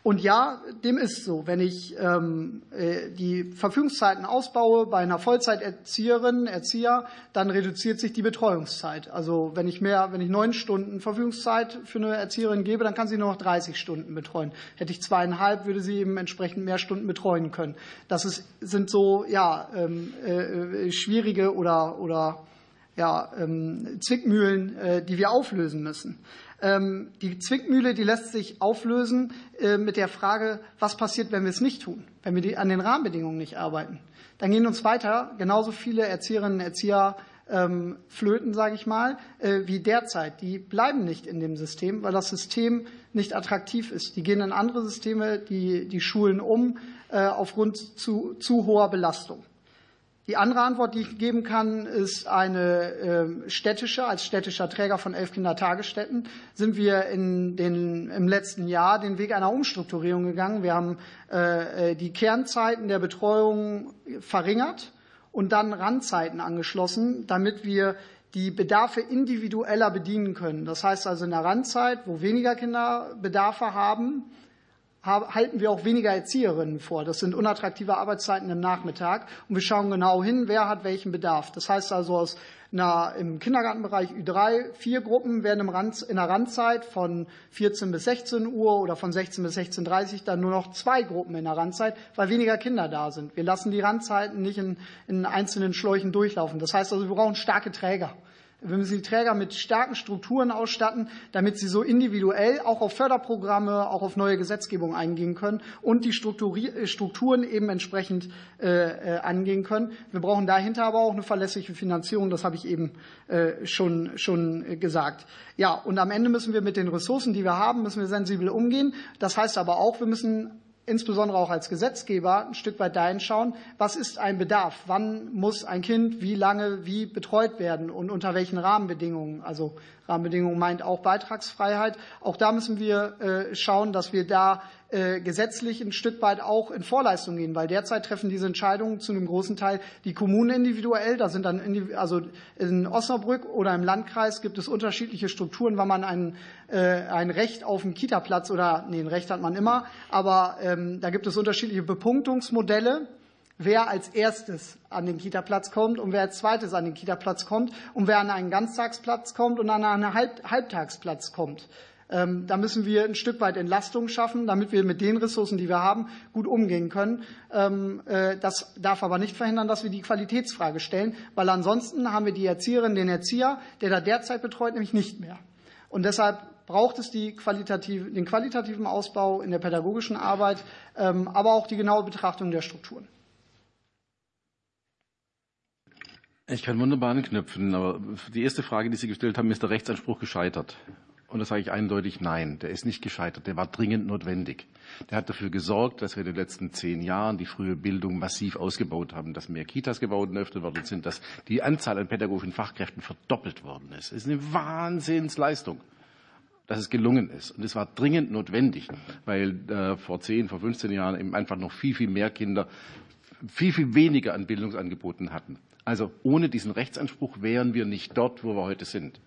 Und ja, dem ist so. Wenn ich ähm, äh, die Verfügungszeiten ausbaue bei einer Vollzeiterzieherin, Erzieher, dann reduziert sich die Betreuungszeit. Also wenn ich mehr, wenn ich neun Stunden Verfügungszeit für eine Erzieherin gebe, dann kann sie nur noch 30 Stunden betreuen. Hätte ich zweieinhalb, würde sie eben entsprechend mehr Stunden betreuen können. Das ist, sind so ja ähm, äh, schwierige oder oder ja, ähm, Zwickmühlen, äh, die wir auflösen müssen. Ähm, die Zwickmühle, die lässt sich auflösen äh, mit der Frage, was passiert, wenn wir es nicht tun, wenn wir an den Rahmenbedingungen nicht arbeiten. Dann gehen uns weiter genauso viele Erzieherinnen und Erzieher ähm, flöten, sage ich mal, äh, wie derzeit. Die bleiben nicht in dem System, weil das System nicht attraktiv ist. Die gehen in andere Systeme, die, die Schulen um, äh, aufgrund zu, zu hoher Belastung. Die andere Antwort, die ich geben kann, ist eine ähm, städtische. Als städtischer Träger von elf Kindertagesstätten sind wir in den, im letzten Jahr den Weg einer Umstrukturierung gegangen. Wir haben äh, äh, die Kernzeiten der Betreuung verringert und dann Randzeiten angeschlossen, damit wir die Bedarfe individueller bedienen können. Das heißt also in der Randzeit, wo weniger Kinder Bedarfe haben, halten wir auch weniger Erzieherinnen vor. Das sind unattraktive Arbeitszeiten im Nachmittag. Und wir schauen genau hin, wer hat welchen Bedarf. Das heißt also, aus einer, im Kindergartenbereich Ü3 vier Gruppen werden im Rand, in der Randzeit von 14 bis 16 Uhr oder von 16 bis 16.30 Uhr dann nur noch zwei Gruppen in der Randzeit, weil weniger Kinder da sind. Wir lassen die Randzeiten nicht in, in einzelnen Schläuchen durchlaufen. Das heißt also, wir brauchen starke Träger. Wir müssen die Träger mit starken Strukturen ausstatten, damit sie so individuell auch auf Förderprogramme, auch auf neue Gesetzgebung eingehen können und die äh, Strukturen eben entsprechend äh, äh, angehen können. Wir brauchen dahinter aber auch eine verlässliche Finanzierung. Das habe ich eben schon, schon gesagt. Ja, und am Ende müssen wir mit den Ressourcen, die wir haben, müssen wir sensibel umgehen. Das heißt aber auch, wir müssen insbesondere auch als Gesetzgeber ein Stück weit dahin schauen, was ist ein Bedarf? Wann muss ein Kind wie lange wie betreut werden und unter welchen Rahmenbedingungen? Also Rahmenbedingungen meint auch Beitragsfreiheit. Auch da müssen wir äh, schauen, dass wir da äh, gesetzlich ein Stück weit auch in Vorleistung gehen, weil derzeit treffen diese Entscheidungen zu einem großen Teil die Kommunen individuell. Da sind dann also in Osnabrück oder im Landkreis gibt es unterschiedliche Strukturen, wann man ein, äh, ein Recht auf einen Kitaplatz oder nee, ein Recht hat man immer, aber ähm, da gibt es unterschiedliche Bepunktungsmodelle wer als erstes an den Kitaplatz kommt und wer als zweites an den Kitaplatz kommt und wer an einen Ganztagsplatz kommt und an einen Halb Halbtagsplatz kommt. Ähm, da müssen wir ein Stück weit Entlastung schaffen, damit wir mit den Ressourcen, die wir haben, gut umgehen können. Ähm, äh, das darf aber nicht verhindern, dass wir die Qualitätsfrage stellen, weil ansonsten haben wir die Erzieherin, den Erzieher, der da derzeit betreut, nämlich nicht mehr. Und deshalb braucht es die qualitative, den qualitativen Ausbau in der pädagogischen Arbeit, ähm, aber auch die genaue Betrachtung der Strukturen. Ich kann wunderbar anknüpfen, aber die erste Frage, die Sie gestellt haben, ist der Rechtsanspruch gescheitert? Und da sage ich eindeutig nein, der ist nicht gescheitert, der war dringend notwendig. Der hat dafür gesorgt, dass wir in den letzten zehn Jahren die frühe Bildung massiv ausgebaut haben, dass mehr Kitas gebaut und eröffnet worden sind, dass die Anzahl an pädagogischen Fachkräften verdoppelt worden ist. Es ist eine Wahnsinnsleistung dass es gelungen ist. Und es war dringend notwendig, weil äh, vor 10, vor 15 Jahren eben einfach noch viel, viel mehr Kinder viel, viel weniger an Bildungsangeboten hatten. Also ohne diesen Rechtsanspruch wären wir nicht dort, wo wir heute sind.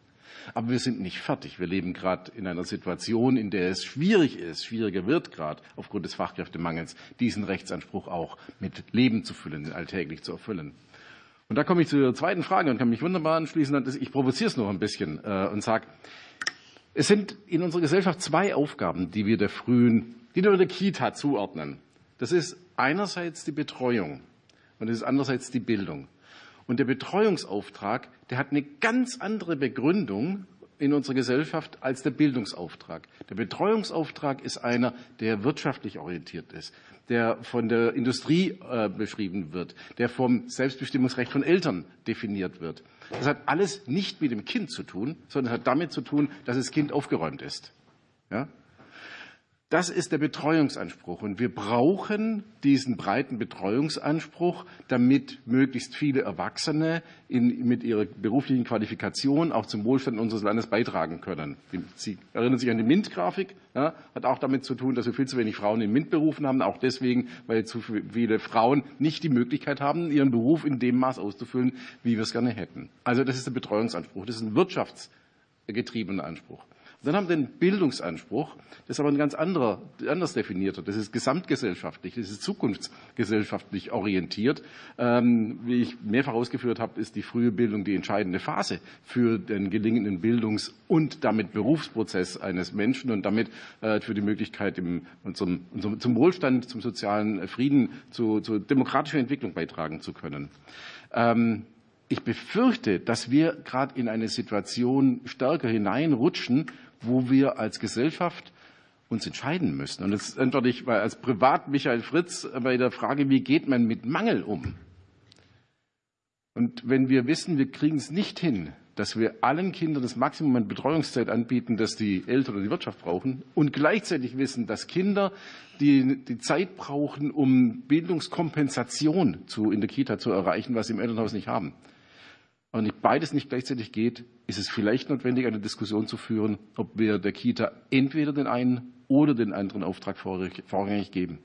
Aber wir sind nicht fertig. Wir leben gerade in einer Situation, in der es schwierig ist, schwieriger wird gerade aufgrund des Fachkräftemangels, diesen Rechtsanspruch auch mit Leben zu füllen, alltäglich zu erfüllen. Und da komme ich zur zweiten Frage und kann mich wunderbar anschließen. Ich provoziere es noch ein bisschen äh, und sage, es sind in unserer Gesellschaft zwei Aufgaben, die wir der frühen, die wir der Kita zuordnen. Das ist einerseits die Betreuung und es ist andererseits die Bildung. Und der Betreuungsauftrag, der hat eine ganz andere Begründung in unserer Gesellschaft als der Bildungsauftrag. Der Betreuungsauftrag ist einer, der wirtschaftlich orientiert ist, der von der Industrie äh, beschrieben wird, der vom Selbstbestimmungsrecht von Eltern definiert wird. Das hat alles nicht mit dem Kind zu tun, sondern hat damit zu tun, dass das Kind aufgeräumt ist. Ja? Das ist der Betreuungsanspruch. Und wir brauchen diesen breiten Betreuungsanspruch, damit möglichst viele Erwachsene in, mit ihrer beruflichen Qualifikation auch zum Wohlstand unseres Landes beitragen können. Sie erinnern sich an die MINT-Grafik, ja, hat auch damit zu tun, dass wir viel zu wenig Frauen in MINT-Berufen haben, auch deswegen, weil zu viele Frauen nicht die Möglichkeit haben, ihren Beruf in dem Maß auszufüllen, wie wir es gerne hätten. Also das ist der Betreuungsanspruch. Das ist ein wirtschaftsgetriebener Anspruch. Dann haben wir den Bildungsanspruch, das ist aber ein ganz anderer, anders definierter. Das ist gesamtgesellschaftlich, das ist zukunftsgesellschaftlich orientiert. Ähm, wie ich mehrfach ausgeführt habe, ist die frühe Bildung die entscheidende Phase für den gelingenden Bildungs- und damit Berufsprozess eines Menschen und damit äh, für die Möglichkeit, zum, zum Wohlstand, zum sozialen Frieden, zu, zur demokratischen Entwicklung beitragen zu können. Ähm, ich befürchte, dass wir gerade in eine Situation stärker hineinrutschen, wo wir als Gesellschaft uns entscheiden müssen. Und jetzt antworte ich als Privat Michael Fritz bei der Frage, wie geht man mit Mangel um? Und wenn wir wissen, wir kriegen es nicht hin, dass wir allen Kindern das Maximum an Betreuungszeit anbieten, das die Eltern oder die Wirtschaft brauchen, und gleichzeitig wissen, dass Kinder, die die Zeit brauchen, um Bildungskompensation zu, in der Kita zu erreichen, was sie im Elternhaus nicht haben, und beides nicht gleichzeitig geht, ist es vielleicht notwendig, eine Diskussion zu führen, ob wir der Kita entweder den einen oder den anderen Auftrag vorrangig geben.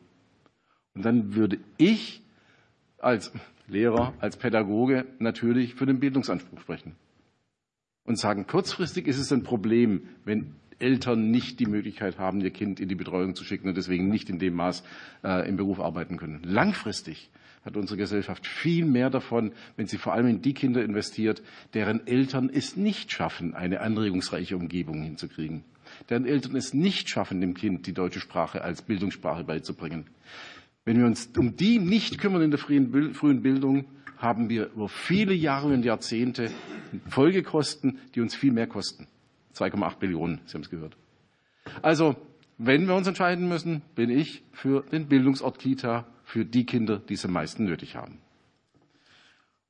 Und dann würde ich als Lehrer, als Pädagoge natürlich für den Bildungsanspruch sprechen. Und sagen, kurzfristig ist es ein Problem, wenn Eltern nicht die Möglichkeit haben, ihr Kind in die Betreuung zu schicken und deswegen nicht in dem Maß äh, im Beruf arbeiten können. Langfristig hat unsere Gesellschaft viel mehr davon, wenn sie vor allem in die Kinder investiert, deren Eltern es nicht schaffen, eine anregungsreiche Umgebung hinzukriegen, deren Eltern es nicht schaffen, dem Kind die deutsche Sprache als Bildungssprache beizubringen. Wenn wir uns um die nicht kümmern in der frühen Bildung, haben wir über viele Jahre und Jahrzehnte Folgekosten, die uns viel mehr kosten. 2,8 Billionen, Sie haben es gehört. Also, wenn wir uns entscheiden müssen, bin ich für den Bildungsort Kita für die Kinder, die es am meisten nötig haben.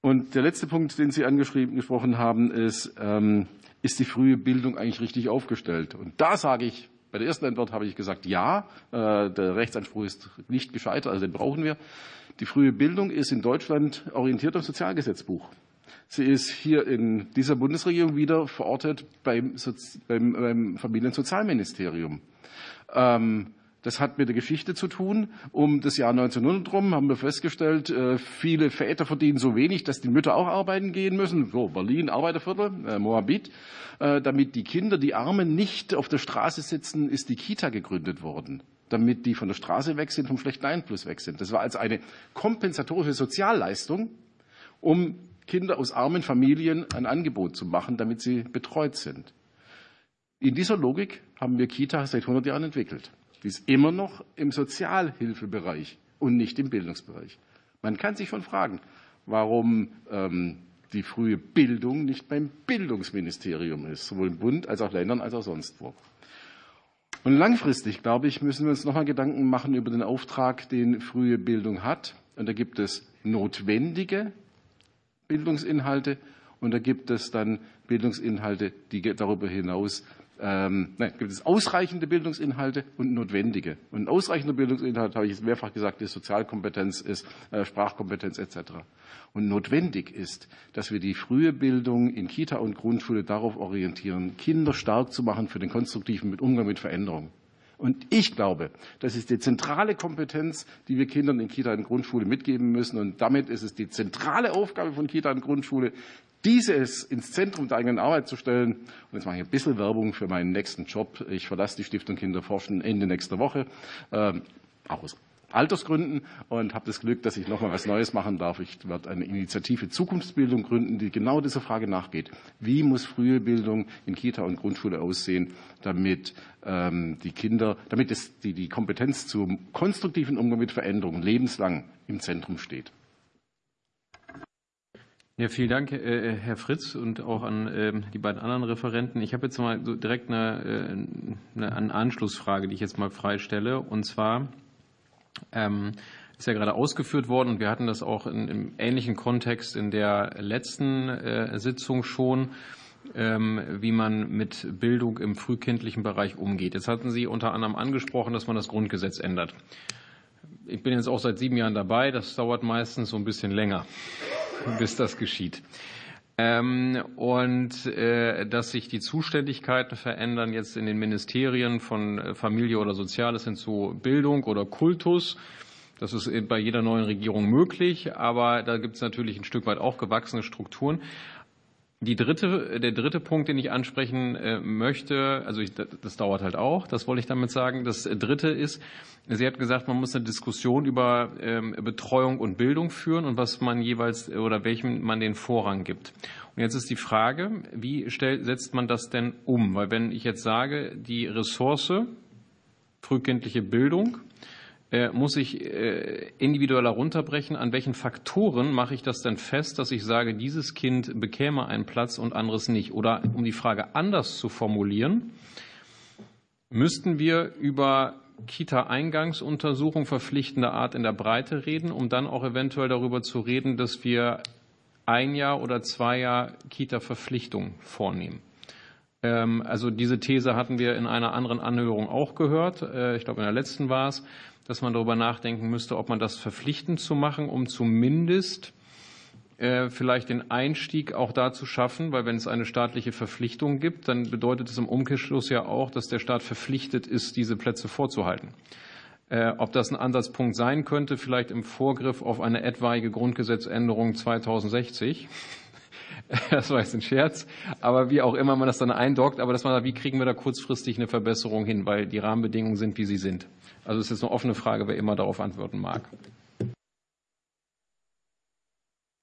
Und der letzte Punkt, den Sie angesprochen haben, ist, ähm, ist die frühe Bildung eigentlich richtig aufgestellt? Und da sage ich, bei der ersten Antwort habe ich gesagt, ja, äh, der Rechtsanspruch ist nicht gescheitert, also den brauchen wir. Die frühe Bildung ist in Deutschland orientiert am Sozialgesetzbuch. Sie ist hier in dieser Bundesregierung wieder verortet beim, beim, beim Familiensozialministerium. Ähm, das hat mit der Geschichte zu tun. Um das Jahr 1900 rum haben wir festgestellt, äh, viele Väter verdienen so wenig, dass die Mütter auch arbeiten gehen müssen. So, Berlin, Arbeiterviertel, äh, Moabit. Äh, damit die Kinder, die Armen nicht auf der Straße sitzen, ist die Kita gegründet worden. Damit die von der Straße weg sind, vom schlechten Einfluss weg sind. Das war als eine kompensatorische Sozialleistung, um Kinder aus armen Familien ein Angebot zu machen, damit sie betreut sind. In dieser Logik haben wir Kita seit 100 Jahren entwickelt. Die ist immer noch im Sozialhilfebereich und nicht im Bildungsbereich. Man kann sich schon fragen, warum ähm, die frühe Bildung nicht beim Bildungsministerium ist, sowohl im Bund als auch Ländern als auch sonst wo. Und langfristig, glaube ich, müssen wir uns nochmal Gedanken machen über den Auftrag, den frühe Bildung hat. Und da gibt es notwendige Bildungsinhalte und da gibt es dann Bildungsinhalte, die darüber hinaus ähm, nein, gibt es ausreichende Bildungsinhalte und notwendige. Und ausreichender Bildungsinhalt, habe ich jetzt mehrfach gesagt, ist Sozialkompetenz, ist äh, Sprachkompetenz etc. Und notwendig ist, dass wir die frühe Bildung in Kita und Grundschule darauf orientieren, Kinder stark zu machen für den konstruktiven Umgang mit Veränderung. Und ich glaube, das ist die zentrale Kompetenz, die wir Kindern in Kita und Grundschule mitgeben müssen. Und damit ist es die zentrale Aufgabe von Kita und Grundschule, dieses ins Zentrum der eigenen Arbeit zu stellen. Und jetzt mache ich ein bisschen Werbung für meinen nächsten Job. Ich verlasse die Stiftung Kinderforschen Ende nächster Woche, äh, auch aus Altersgründen und habe das Glück, dass ich noch mal was Neues machen darf. Ich werde eine Initiative Zukunftsbildung gründen, die genau dieser Frage nachgeht. Wie muss frühe Bildung in Kita und Grundschule aussehen, damit ähm, die Kinder, damit es, die, die Kompetenz zum konstruktiven Umgang mit Veränderungen lebenslang im Zentrum steht? Ja, vielen Dank, äh, Herr Fritz, und auch an ähm, die beiden anderen Referenten. Ich habe jetzt mal direkt eine, äh, eine Anschlussfrage, die ich jetzt mal freistelle. Und zwar ähm, ist ja gerade ausgeführt worden, wir hatten das auch in, im ähnlichen Kontext in der letzten äh, Sitzung schon, ähm, wie man mit Bildung im frühkindlichen Bereich umgeht. Jetzt hatten Sie unter anderem angesprochen, dass man das Grundgesetz ändert. Ich bin jetzt auch seit sieben Jahren dabei. Das dauert meistens so ein bisschen länger bis das geschieht. Ähm, und äh, dass sich die Zuständigkeiten verändern jetzt in den Ministerien von äh, Familie oder Soziales hin zu Bildung oder Kultus. Das ist bei jeder neuen Regierung möglich, aber da gibt es natürlich ein Stück weit auch gewachsene Strukturen. Die dritte, der dritte Punkt, den ich ansprechen äh, möchte, also ich, das dauert halt auch, das wollte ich damit sagen. Das dritte ist, Sie hat gesagt, man muss eine Diskussion über ähm, Betreuung und Bildung führen und was man jeweils oder welchem man den Vorrang gibt. Und jetzt ist die Frage, wie stellt, setzt man das denn um? Weil wenn ich jetzt sage, die Ressource frühkindliche Bildung muss ich äh, individuell herunterbrechen, an welchen Faktoren mache ich das denn fest, dass ich sage, dieses Kind bekäme einen Platz und anderes nicht? Oder um die Frage anders zu formulieren, müssten wir über Kita-Eingangsuntersuchung verpflichtender Art in der Breite reden, um dann auch eventuell darüber zu reden, dass wir ein Jahr oder zwei Jahre Kita-Verpflichtung vornehmen. Ähm, also diese These hatten wir in einer anderen Anhörung auch gehört. Äh, ich glaube, in der letzten war es dass man darüber nachdenken müsste, ob man das verpflichtend zu machen, um zumindest äh, vielleicht den Einstieg auch da zu schaffen, weil wenn es eine staatliche Verpflichtung gibt, dann bedeutet es im Umkehrschluss ja auch, dass der Staat verpflichtet ist, diese Plätze vorzuhalten. Äh, ob das ein Ansatzpunkt sein könnte, vielleicht im Vorgriff auf eine etwaige Grundgesetzänderung 2060. Das war jetzt ein Scherz, aber wie auch immer man das dann eindockt, aber dass man sagt, wie kriegen wir da kurzfristig eine Verbesserung hin, weil die Rahmenbedingungen sind, wie sie sind. Also es ist eine offene Frage, wer immer darauf antworten mag.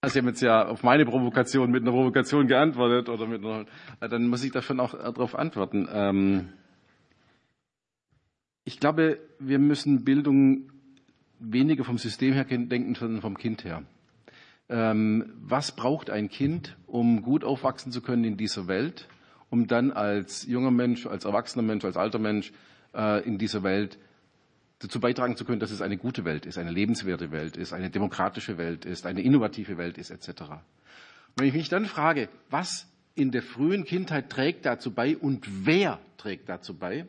Sie haben jetzt ja auf meine Provokation mit einer Provokation geantwortet oder mit einer, dann muss ich davon auch darauf antworten. Ähm, ich glaube, wir müssen Bildung weniger vom System her denken, sondern vom Kind her. Ähm, was braucht ein Kind, um gut aufwachsen zu können in dieser Welt, um dann als junger Mensch, als erwachsener Mensch, als alter Mensch äh, in dieser Welt dazu beitragen zu können, dass es eine gute Welt ist, eine lebenswerte Welt ist, eine demokratische Welt ist, eine innovative Welt ist, etc. Und wenn ich mich dann frage, was in der frühen Kindheit trägt dazu bei und wer trägt dazu bei,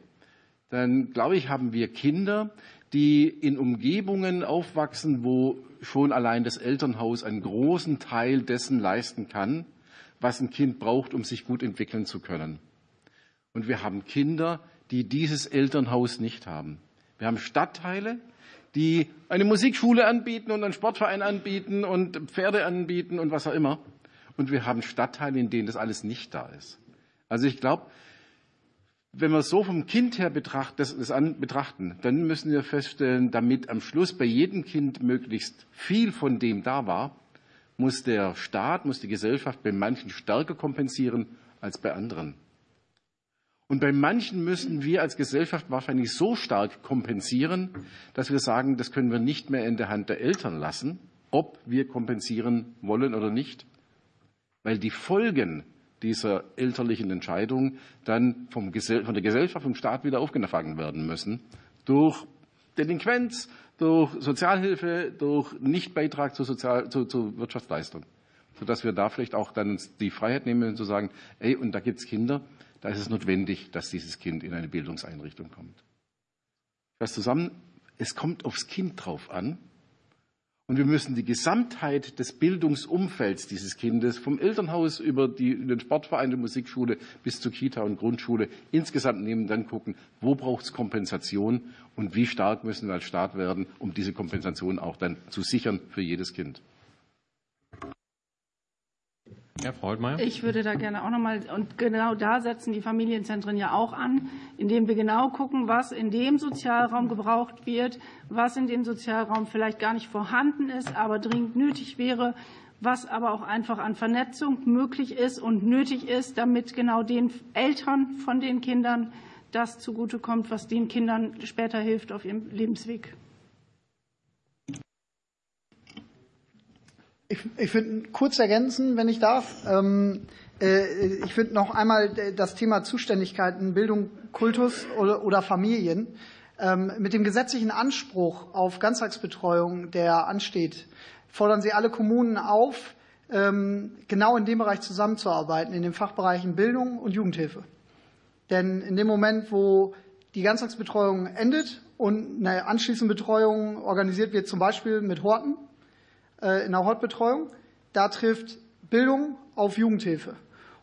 dann glaube ich, haben wir Kinder, die in Umgebungen aufwachsen, wo schon allein das Elternhaus einen großen Teil dessen leisten kann, was ein Kind braucht, um sich gut entwickeln zu können. Und wir haben Kinder, die dieses Elternhaus nicht haben. Wir haben Stadtteile, die eine Musikschule anbieten und einen Sportverein anbieten und Pferde anbieten und was auch immer. Und wir haben Stadtteile, in denen das alles nicht da ist. Also ich glaube, wenn wir so vom Kind her betracht, das, das an, betrachten, dann müssen wir feststellen, damit am Schluss bei jedem Kind möglichst viel von dem da war, muss der Staat, muss die Gesellschaft bei manchen stärker kompensieren als bei anderen. Und bei manchen müssen wir als Gesellschaft wahrscheinlich so stark kompensieren, dass wir sagen, das können wir nicht mehr in der Hand der Eltern lassen, ob wir kompensieren wollen oder nicht, weil die Folgen dieser elterlichen Entscheidung dann vom von der Gesellschaft, vom Staat wieder aufgefangen werden müssen. Durch Delinquenz, durch Sozialhilfe, durch Nichtbeitrag zur, Sozial zur, zur Wirtschaftsleistung, sodass wir da vielleicht auch dann die Freiheit nehmen zu sagen, ey, und da gibt's Kinder, da ist es notwendig, dass dieses Kind in eine Bildungseinrichtung kommt. Ich fasse zusammen, es kommt aufs Kind drauf an. Und wir müssen die Gesamtheit des Bildungsumfelds dieses Kindes vom Elternhaus über die, den Sportverein, die Musikschule bis zur Kita und Grundschule insgesamt nehmen, dann gucken, wo braucht es Kompensation und wie stark müssen wir als Staat werden, um diese Kompensation auch dann zu sichern für jedes Kind. Ja, Frau Holtmeier. Ich würde da gerne auch nochmal, und genau da setzen die Familienzentren ja auch an, indem wir genau gucken, was in dem Sozialraum gebraucht wird, was in dem Sozialraum vielleicht gar nicht vorhanden ist, aber dringend nötig wäre, was aber auch einfach an Vernetzung möglich ist und nötig ist, damit genau den Eltern von den Kindern das zugutekommt, was den Kindern später hilft auf ihrem Lebensweg. Ich, ich würde kurz ergänzen, wenn ich darf. Ähm, äh, ich würde noch einmal das Thema Zuständigkeiten, Bildung, Kultus oder, oder Familien ähm, mit dem gesetzlichen Anspruch auf Ganztagsbetreuung, der ansteht, fordern Sie alle Kommunen auf, ähm, genau in dem Bereich zusammenzuarbeiten, in den Fachbereichen Bildung und Jugendhilfe. Denn in dem Moment, wo die Ganztagsbetreuung endet und eine anschließende Betreuung organisiert wird, zum Beispiel mit Horten, äh, in der Hortbetreuung. Da trifft Bildung auf Jugendhilfe.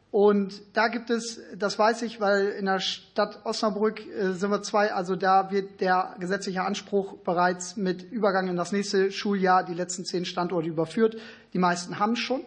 Und da gibt es, das weiß ich, weil in der Stadt Osnabrück äh, sind wir zwei, also da wird der gesetzliche Anspruch bereits mit Übergang in das nächste Schuljahr die letzten zehn Standorte überführt. Die meisten haben es schon.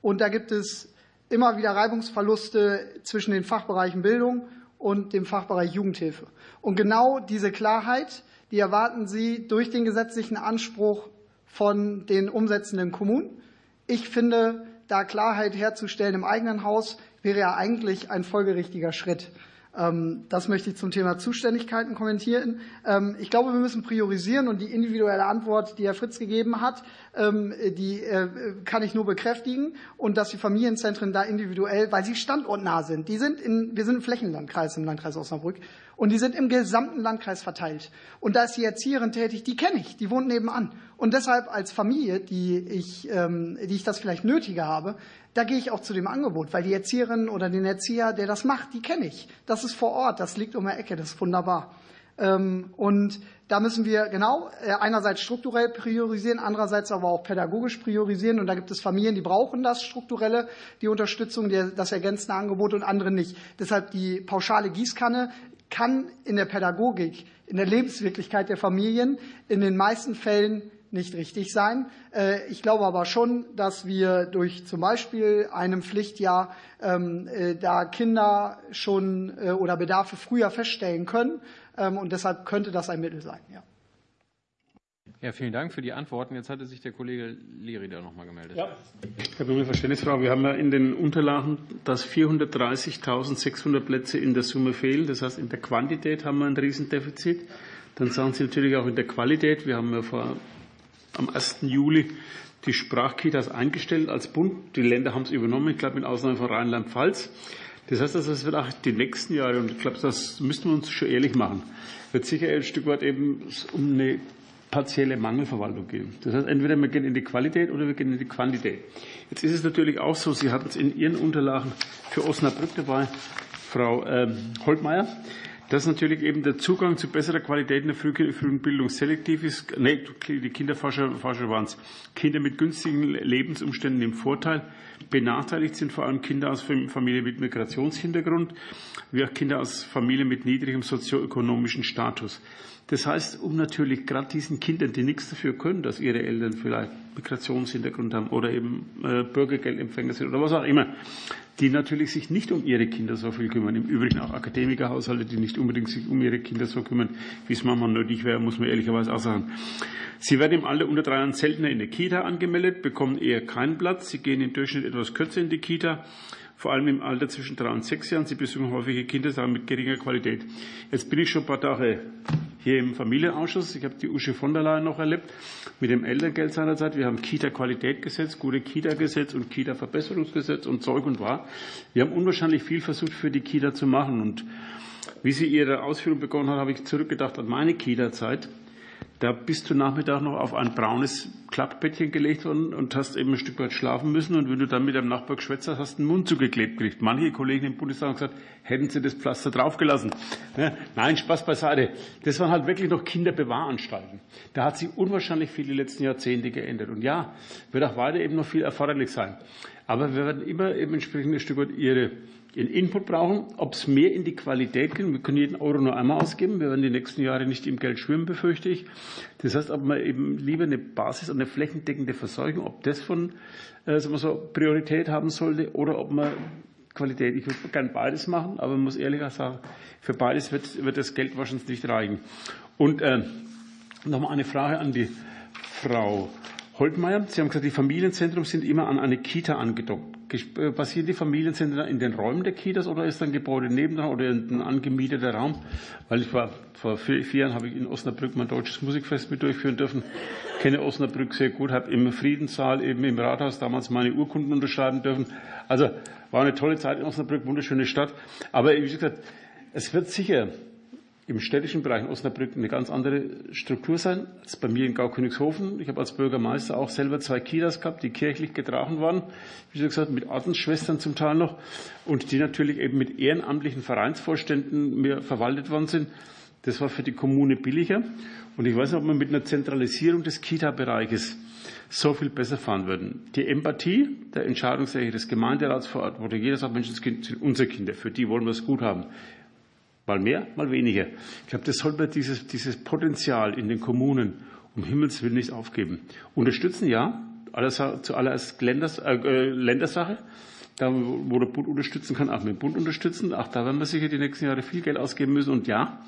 Und da gibt es immer wieder Reibungsverluste zwischen den Fachbereichen Bildung und dem Fachbereich Jugendhilfe. Und genau diese Klarheit, die erwarten Sie durch den gesetzlichen Anspruch von den umsetzenden Kommunen. Ich finde, da Klarheit herzustellen im eigenen Haus wäre ja eigentlich ein folgerichtiger Schritt. Ähm, das möchte ich zum Thema Zuständigkeiten kommentieren. Ähm, ich glaube, wir müssen priorisieren und die individuelle Antwort, die Herr Fritz gegeben hat, ähm, die äh, kann ich nur bekräftigen und dass die Familienzentren da individuell, weil sie standortnah sind, die sind in, wir sind ein Flächenlandkreis im Landkreis Osnabrück und die sind im gesamten Landkreis verteilt. Und da ist die Erzieherin tätig, die kenne ich, die wohnt nebenan. Und deshalb als Familie, die ich, die ich das vielleicht nötiger habe, da gehe ich auch zu dem Angebot, weil die Erzieherin oder den Erzieher, der das macht, die kenne ich. Das ist vor Ort, das liegt um die Ecke, das ist wunderbar. Ähm, und da müssen wir genau äh, einerseits strukturell priorisieren, andererseits aber auch pädagogisch priorisieren. Und da gibt es Familien, die brauchen das strukturelle, die Unterstützung, das ergänzende Angebot und andere nicht. Deshalb die pauschale Gießkanne kann in der Pädagogik, in der Lebenswirklichkeit der Familien in den meisten Fällen nicht richtig sein. Äh, ich glaube aber schon, dass wir durch zum Beispiel einem Pflichtjahr ähm, äh, da Kinder schon äh, oder Bedarfe früher feststellen können. Ähm, und deshalb könnte das ein Mittel sein. Ja. Ja, vielen Dank für die Antworten. Jetzt hatte sich der Kollege Leri da noch mal gemeldet. Ja, Herr Blume, Verständnisfrage. Wir haben ja in den Unterlagen, dass 430.600 Plätze in der Summe fehlen. Das heißt, in der Quantität haben wir ein Riesendefizit. Dann sagen Sie natürlich auch in der Qualität. Wir haben ja vor am 1. Juli die Sprachkitas eingestellt als Bund. Die Länder haben es übernommen, ich glaube mit Ausnahme von Rheinland-Pfalz. Das heißt, also, es wird auch die nächsten Jahre, und ich glaube, das müssen wir uns schon ehrlich machen, wird sicher ein Stück weit eben um eine partielle Mangelverwaltung gehen. Das heißt, entweder wir gehen in die Qualität oder wir gehen in die Quantität. Jetzt ist es natürlich auch so, Sie hatten es in Ihren Unterlagen für Osnabrück dabei, Frau ähm, Holtmeier, dass natürlich eben der Zugang zu besserer Qualität in der frühen Bildung selektiv ist. Nee, die Kinderforscher Forscher waren es. Kinder mit günstigen Lebensumständen im Vorteil. Benachteiligt sind vor allem Kinder aus Familien mit Migrationshintergrund, wie auch Kinder aus Familien mit niedrigem sozioökonomischen Status. Das heißt, um natürlich gerade diesen Kindern, die nichts dafür können, dass ihre Eltern vielleicht Migrationshintergrund haben oder eben äh, Bürgergeldempfänger sind oder was auch immer, die natürlich sich nicht um ihre Kinder so viel kümmern. Im Übrigen auch Akademikerhaushalte, die nicht unbedingt sich um ihre Kinder so kümmern, wie es manchmal nötig wäre, muss man ehrlicherweise auch sagen. Sie werden im Alter unter drei Jahren seltener in der Kita angemeldet, bekommen eher keinen Platz. Sie gehen im Durchschnitt etwas kürzer in die Kita. Vor allem im Alter zwischen drei und sechs Jahren. Sie besuchen häufige Kindertagen mit geringer Qualität. Jetzt bin ich schon ein paar Tage hier im Familienausschuss. Ich habe die Usche von der Leyen noch erlebt mit dem Elterngeld seinerzeit. Wir haben Kita-Qualitätgesetz, gute Kita-Gesetz und Kita-Verbesserungsgesetz und Zeug und Wahr. Wir haben unwahrscheinlich viel versucht, für die Kita zu machen. Und wie Sie Ihre Ausführung begonnen haben, habe ich zurückgedacht an meine Kita-Zeit. Da bist du Nachmittag noch auf ein braunes Klappbettchen gelegt worden und hast eben ein Stück weit schlafen müssen. Und wenn du dann mit deinem Nachbar geschwätzt hast, hast du den Mund zugeklebt gekriegt. Manche Kollegen im Bundestag haben gesagt, hätten sie das Pflaster draufgelassen. Nein, Spaß beiseite. Das waren halt wirklich noch Kinderbewahranstalten. Da hat sich unwahrscheinlich viel die letzten Jahrzehnte geändert. Und ja, wird auch weiter eben noch viel erforderlich sein. Aber wir werden immer eben entsprechend ein Stück weit ihre ihren Input brauchen, ob es mehr in die Qualität geht. Wir können jeden Euro nur einmal ausgeben. Wir werden die nächsten Jahre nicht im Geld schwimmen, befürchte ich. Das heißt, ob man eben lieber eine Basis und eine flächendeckende Versorgung, ob das von äh, sagen wir so, Priorität haben sollte oder ob man Qualität. Ich würde gerne beides machen, aber man muss ehrlich sagen, für beides wird, wird das Geld wahrscheinlich nicht reichen. Und äh, nochmal eine Frage an die Frau Holtmeier. Sie haben gesagt, die Familienzentren sind immer an eine Kita angedockt. Äh, passieren die Familienzentren in den Räumen der Kitas oder ist ein Gebäude nebendran oder ein angemieteter Raum? Weil ich war, vor vier, vier Jahren habe ich in Osnabrück mein deutsches Musikfest mit durchführen dürfen. Kenne Osnabrück sehr gut, habe im Friedenssaal eben im Rathaus damals meine Urkunden unterschreiben dürfen. Also war eine tolle Zeit in Osnabrück, wunderschöne Stadt. Aber wie gesagt, es wird sicher im städtischen Bereich in Osnabrück eine ganz andere Struktur sein als bei mir in Gaukönigshofen. Ich habe als Bürgermeister auch selber zwei Kitas gehabt, die kirchlich getragen waren, wie gesagt, mit Ordensschwestern zum Teil noch und die natürlich eben mit ehrenamtlichen Vereinsvorständen mir verwaltet worden sind. Das war für die Kommune billiger. Und ich weiß nicht, ob man mit einer Zentralisierung des Kita-Bereiches so viel besser fahren würden. Die Empathie der Entscheidungsrechte des Gemeinderats vor Ort, wo jeder sagt, Mensch, das sind unsere Kinder, für die wollen wir es gut haben. Mal mehr, mal weniger. Ich glaube, das soll man dieses, dieses Potenzial in den Kommunen um Himmels Willen nicht aufgeben. Unterstützen, ja, alles, zuallererst Länders, äh, äh, Ländersache. Da, wo der Bund unterstützen kann, auch mit dem Bund unterstützen. Auch da werden wir sicher die nächsten Jahre viel Geld ausgeben müssen. Und ja,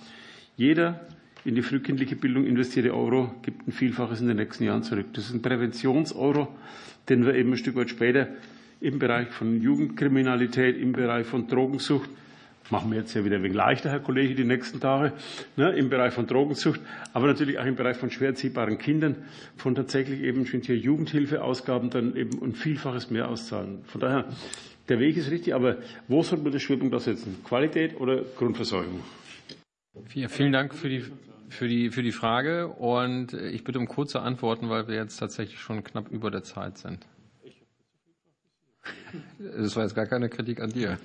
jeder in die frühkindliche Bildung investierte Euro gibt ein Vielfaches in den nächsten Jahren zurück. Das ist ein Präventionseuro, den wir eben ein Stück weit später im Bereich von Jugendkriminalität, im Bereich von Drogensucht machen wir jetzt ja wieder ein wenig leichter, Herr Kollege, die nächsten Tage, ne, im Bereich von Drogensucht, aber natürlich auch im Bereich von schwer erziehbaren Kindern, von tatsächlich eben schon hier Jugendhilfeausgaben dann eben ein Vielfaches mehr auszahlen. Von daher, der Weg ist richtig, aber wo soll man das Schwerpunkt da setzen? Qualität oder Grundversorgung? Vielen Dank für die, für die, für die Frage und ich bitte um kurze Antworten, weil wir jetzt tatsächlich schon knapp über der Zeit sind. Das war jetzt gar keine Kritik an dir.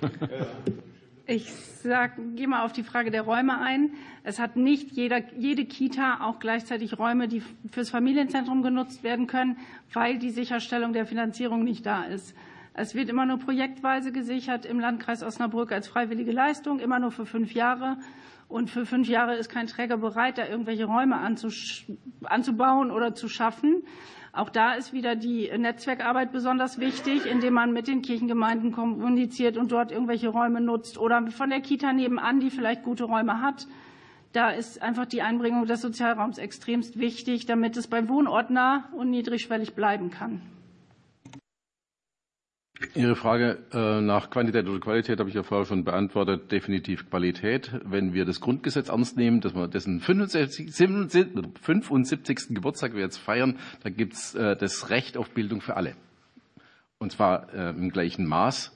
Ich gehe mal auf die Frage der Räume ein. Es hat nicht jeder, jede Kita auch gleichzeitig Räume, die fürs Familienzentrum genutzt werden können, weil die Sicherstellung der Finanzierung nicht da ist. Es wird immer nur projektweise gesichert im Landkreis Osnabrück als freiwillige Leistung, immer nur für fünf Jahre. Und für fünf Jahre ist kein Träger bereit, da irgendwelche Räume anzubauen oder zu schaffen. Auch da ist wieder die Netzwerkarbeit besonders wichtig, indem man mit den Kirchengemeinden kommuniziert und dort irgendwelche Räume nutzt oder von der Kita nebenan, die vielleicht gute Räume hat. Da ist einfach die Einbringung des Sozialraums extremst wichtig, damit es beim Wohnort nah und niedrigschwellig bleiben kann. Ihre Frage äh, nach Quantität oder Qualität habe ich ja vorher schon beantwortet. Definitiv Qualität. Wenn wir das Grundgesetz ernst nehmen, dass wir dessen 75, 75. Geburtstag wir jetzt feiern, da gibt es äh, das Recht auf Bildung für alle. Und zwar äh, im gleichen Maß.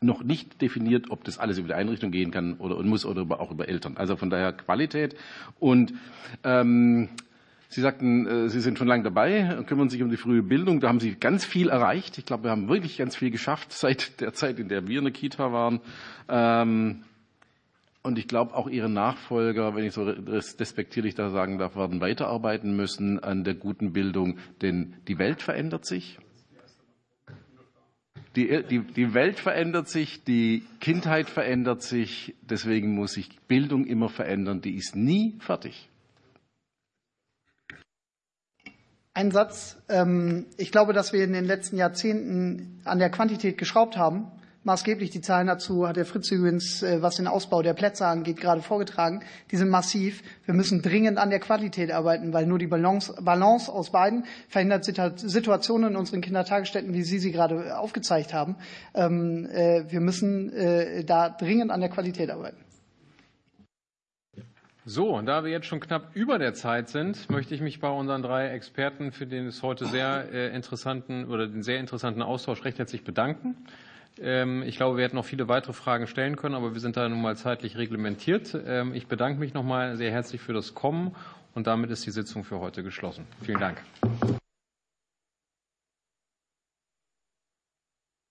Noch nicht definiert, ob das alles über die Einrichtung gehen kann oder und muss oder auch über Eltern. Also von daher Qualität und ähm, Sie sagten, äh, Sie sind schon lange dabei, kümmern sich um die frühe Bildung. Da haben Sie ganz viel erreicht. Ich glaube, wir haben wirklich ganz viel geschafft seit der Zeit, in der wir in der Kita waren. Ähm, und ich glaube, auch Ihre Nachfolger, wenn ich so despektierlich da sagen darf, werden weiterarbeiten müssen an der guten Bildung, denn die Welt verändert sich. Die, die, die Welt verändert sich, die Kindheit verändert sich, deswegen muss sich Bildung immer verändern. Die ist nie fertig. Ein Satz. Ähm, ich glaube, dass wir in den letzten Jahrzehnten an der Quantität geschraubt haben. maßgeblich. Die Zahlen dazu hat der Fritz übrigens, äh, was den Ausbau der Plätze angeht, gerade vorgetragen. Die sind massiv. Wir müssen dringend an der Qualität arbeiten, weil nur die Balance, Balance aus beiden verhindert Situationen in unseren Kindertagesstätten, wie Sie sie gerade aufgezeigt haben. Ähm, äh, wir müssen äh, da dringend an der Qualität arbeiten. So, und da wir jetzt schon knapp über der Zeit sind, möchte ich mich bei unseren drei Experten für den heute sehr interessanten oder den sehr interessanten Austausch recht herzlich bedanken. Ähm, ich glaube, wir hätten noch viele weitere Fragen stellen können, aber wir sind da nun mal zeitlich reglementiert. Ähm, ich bedanke mich noch mal sehr herzlich für das Kommen und damit ist die Sitzung für heute geschlossen. Vielen Dank.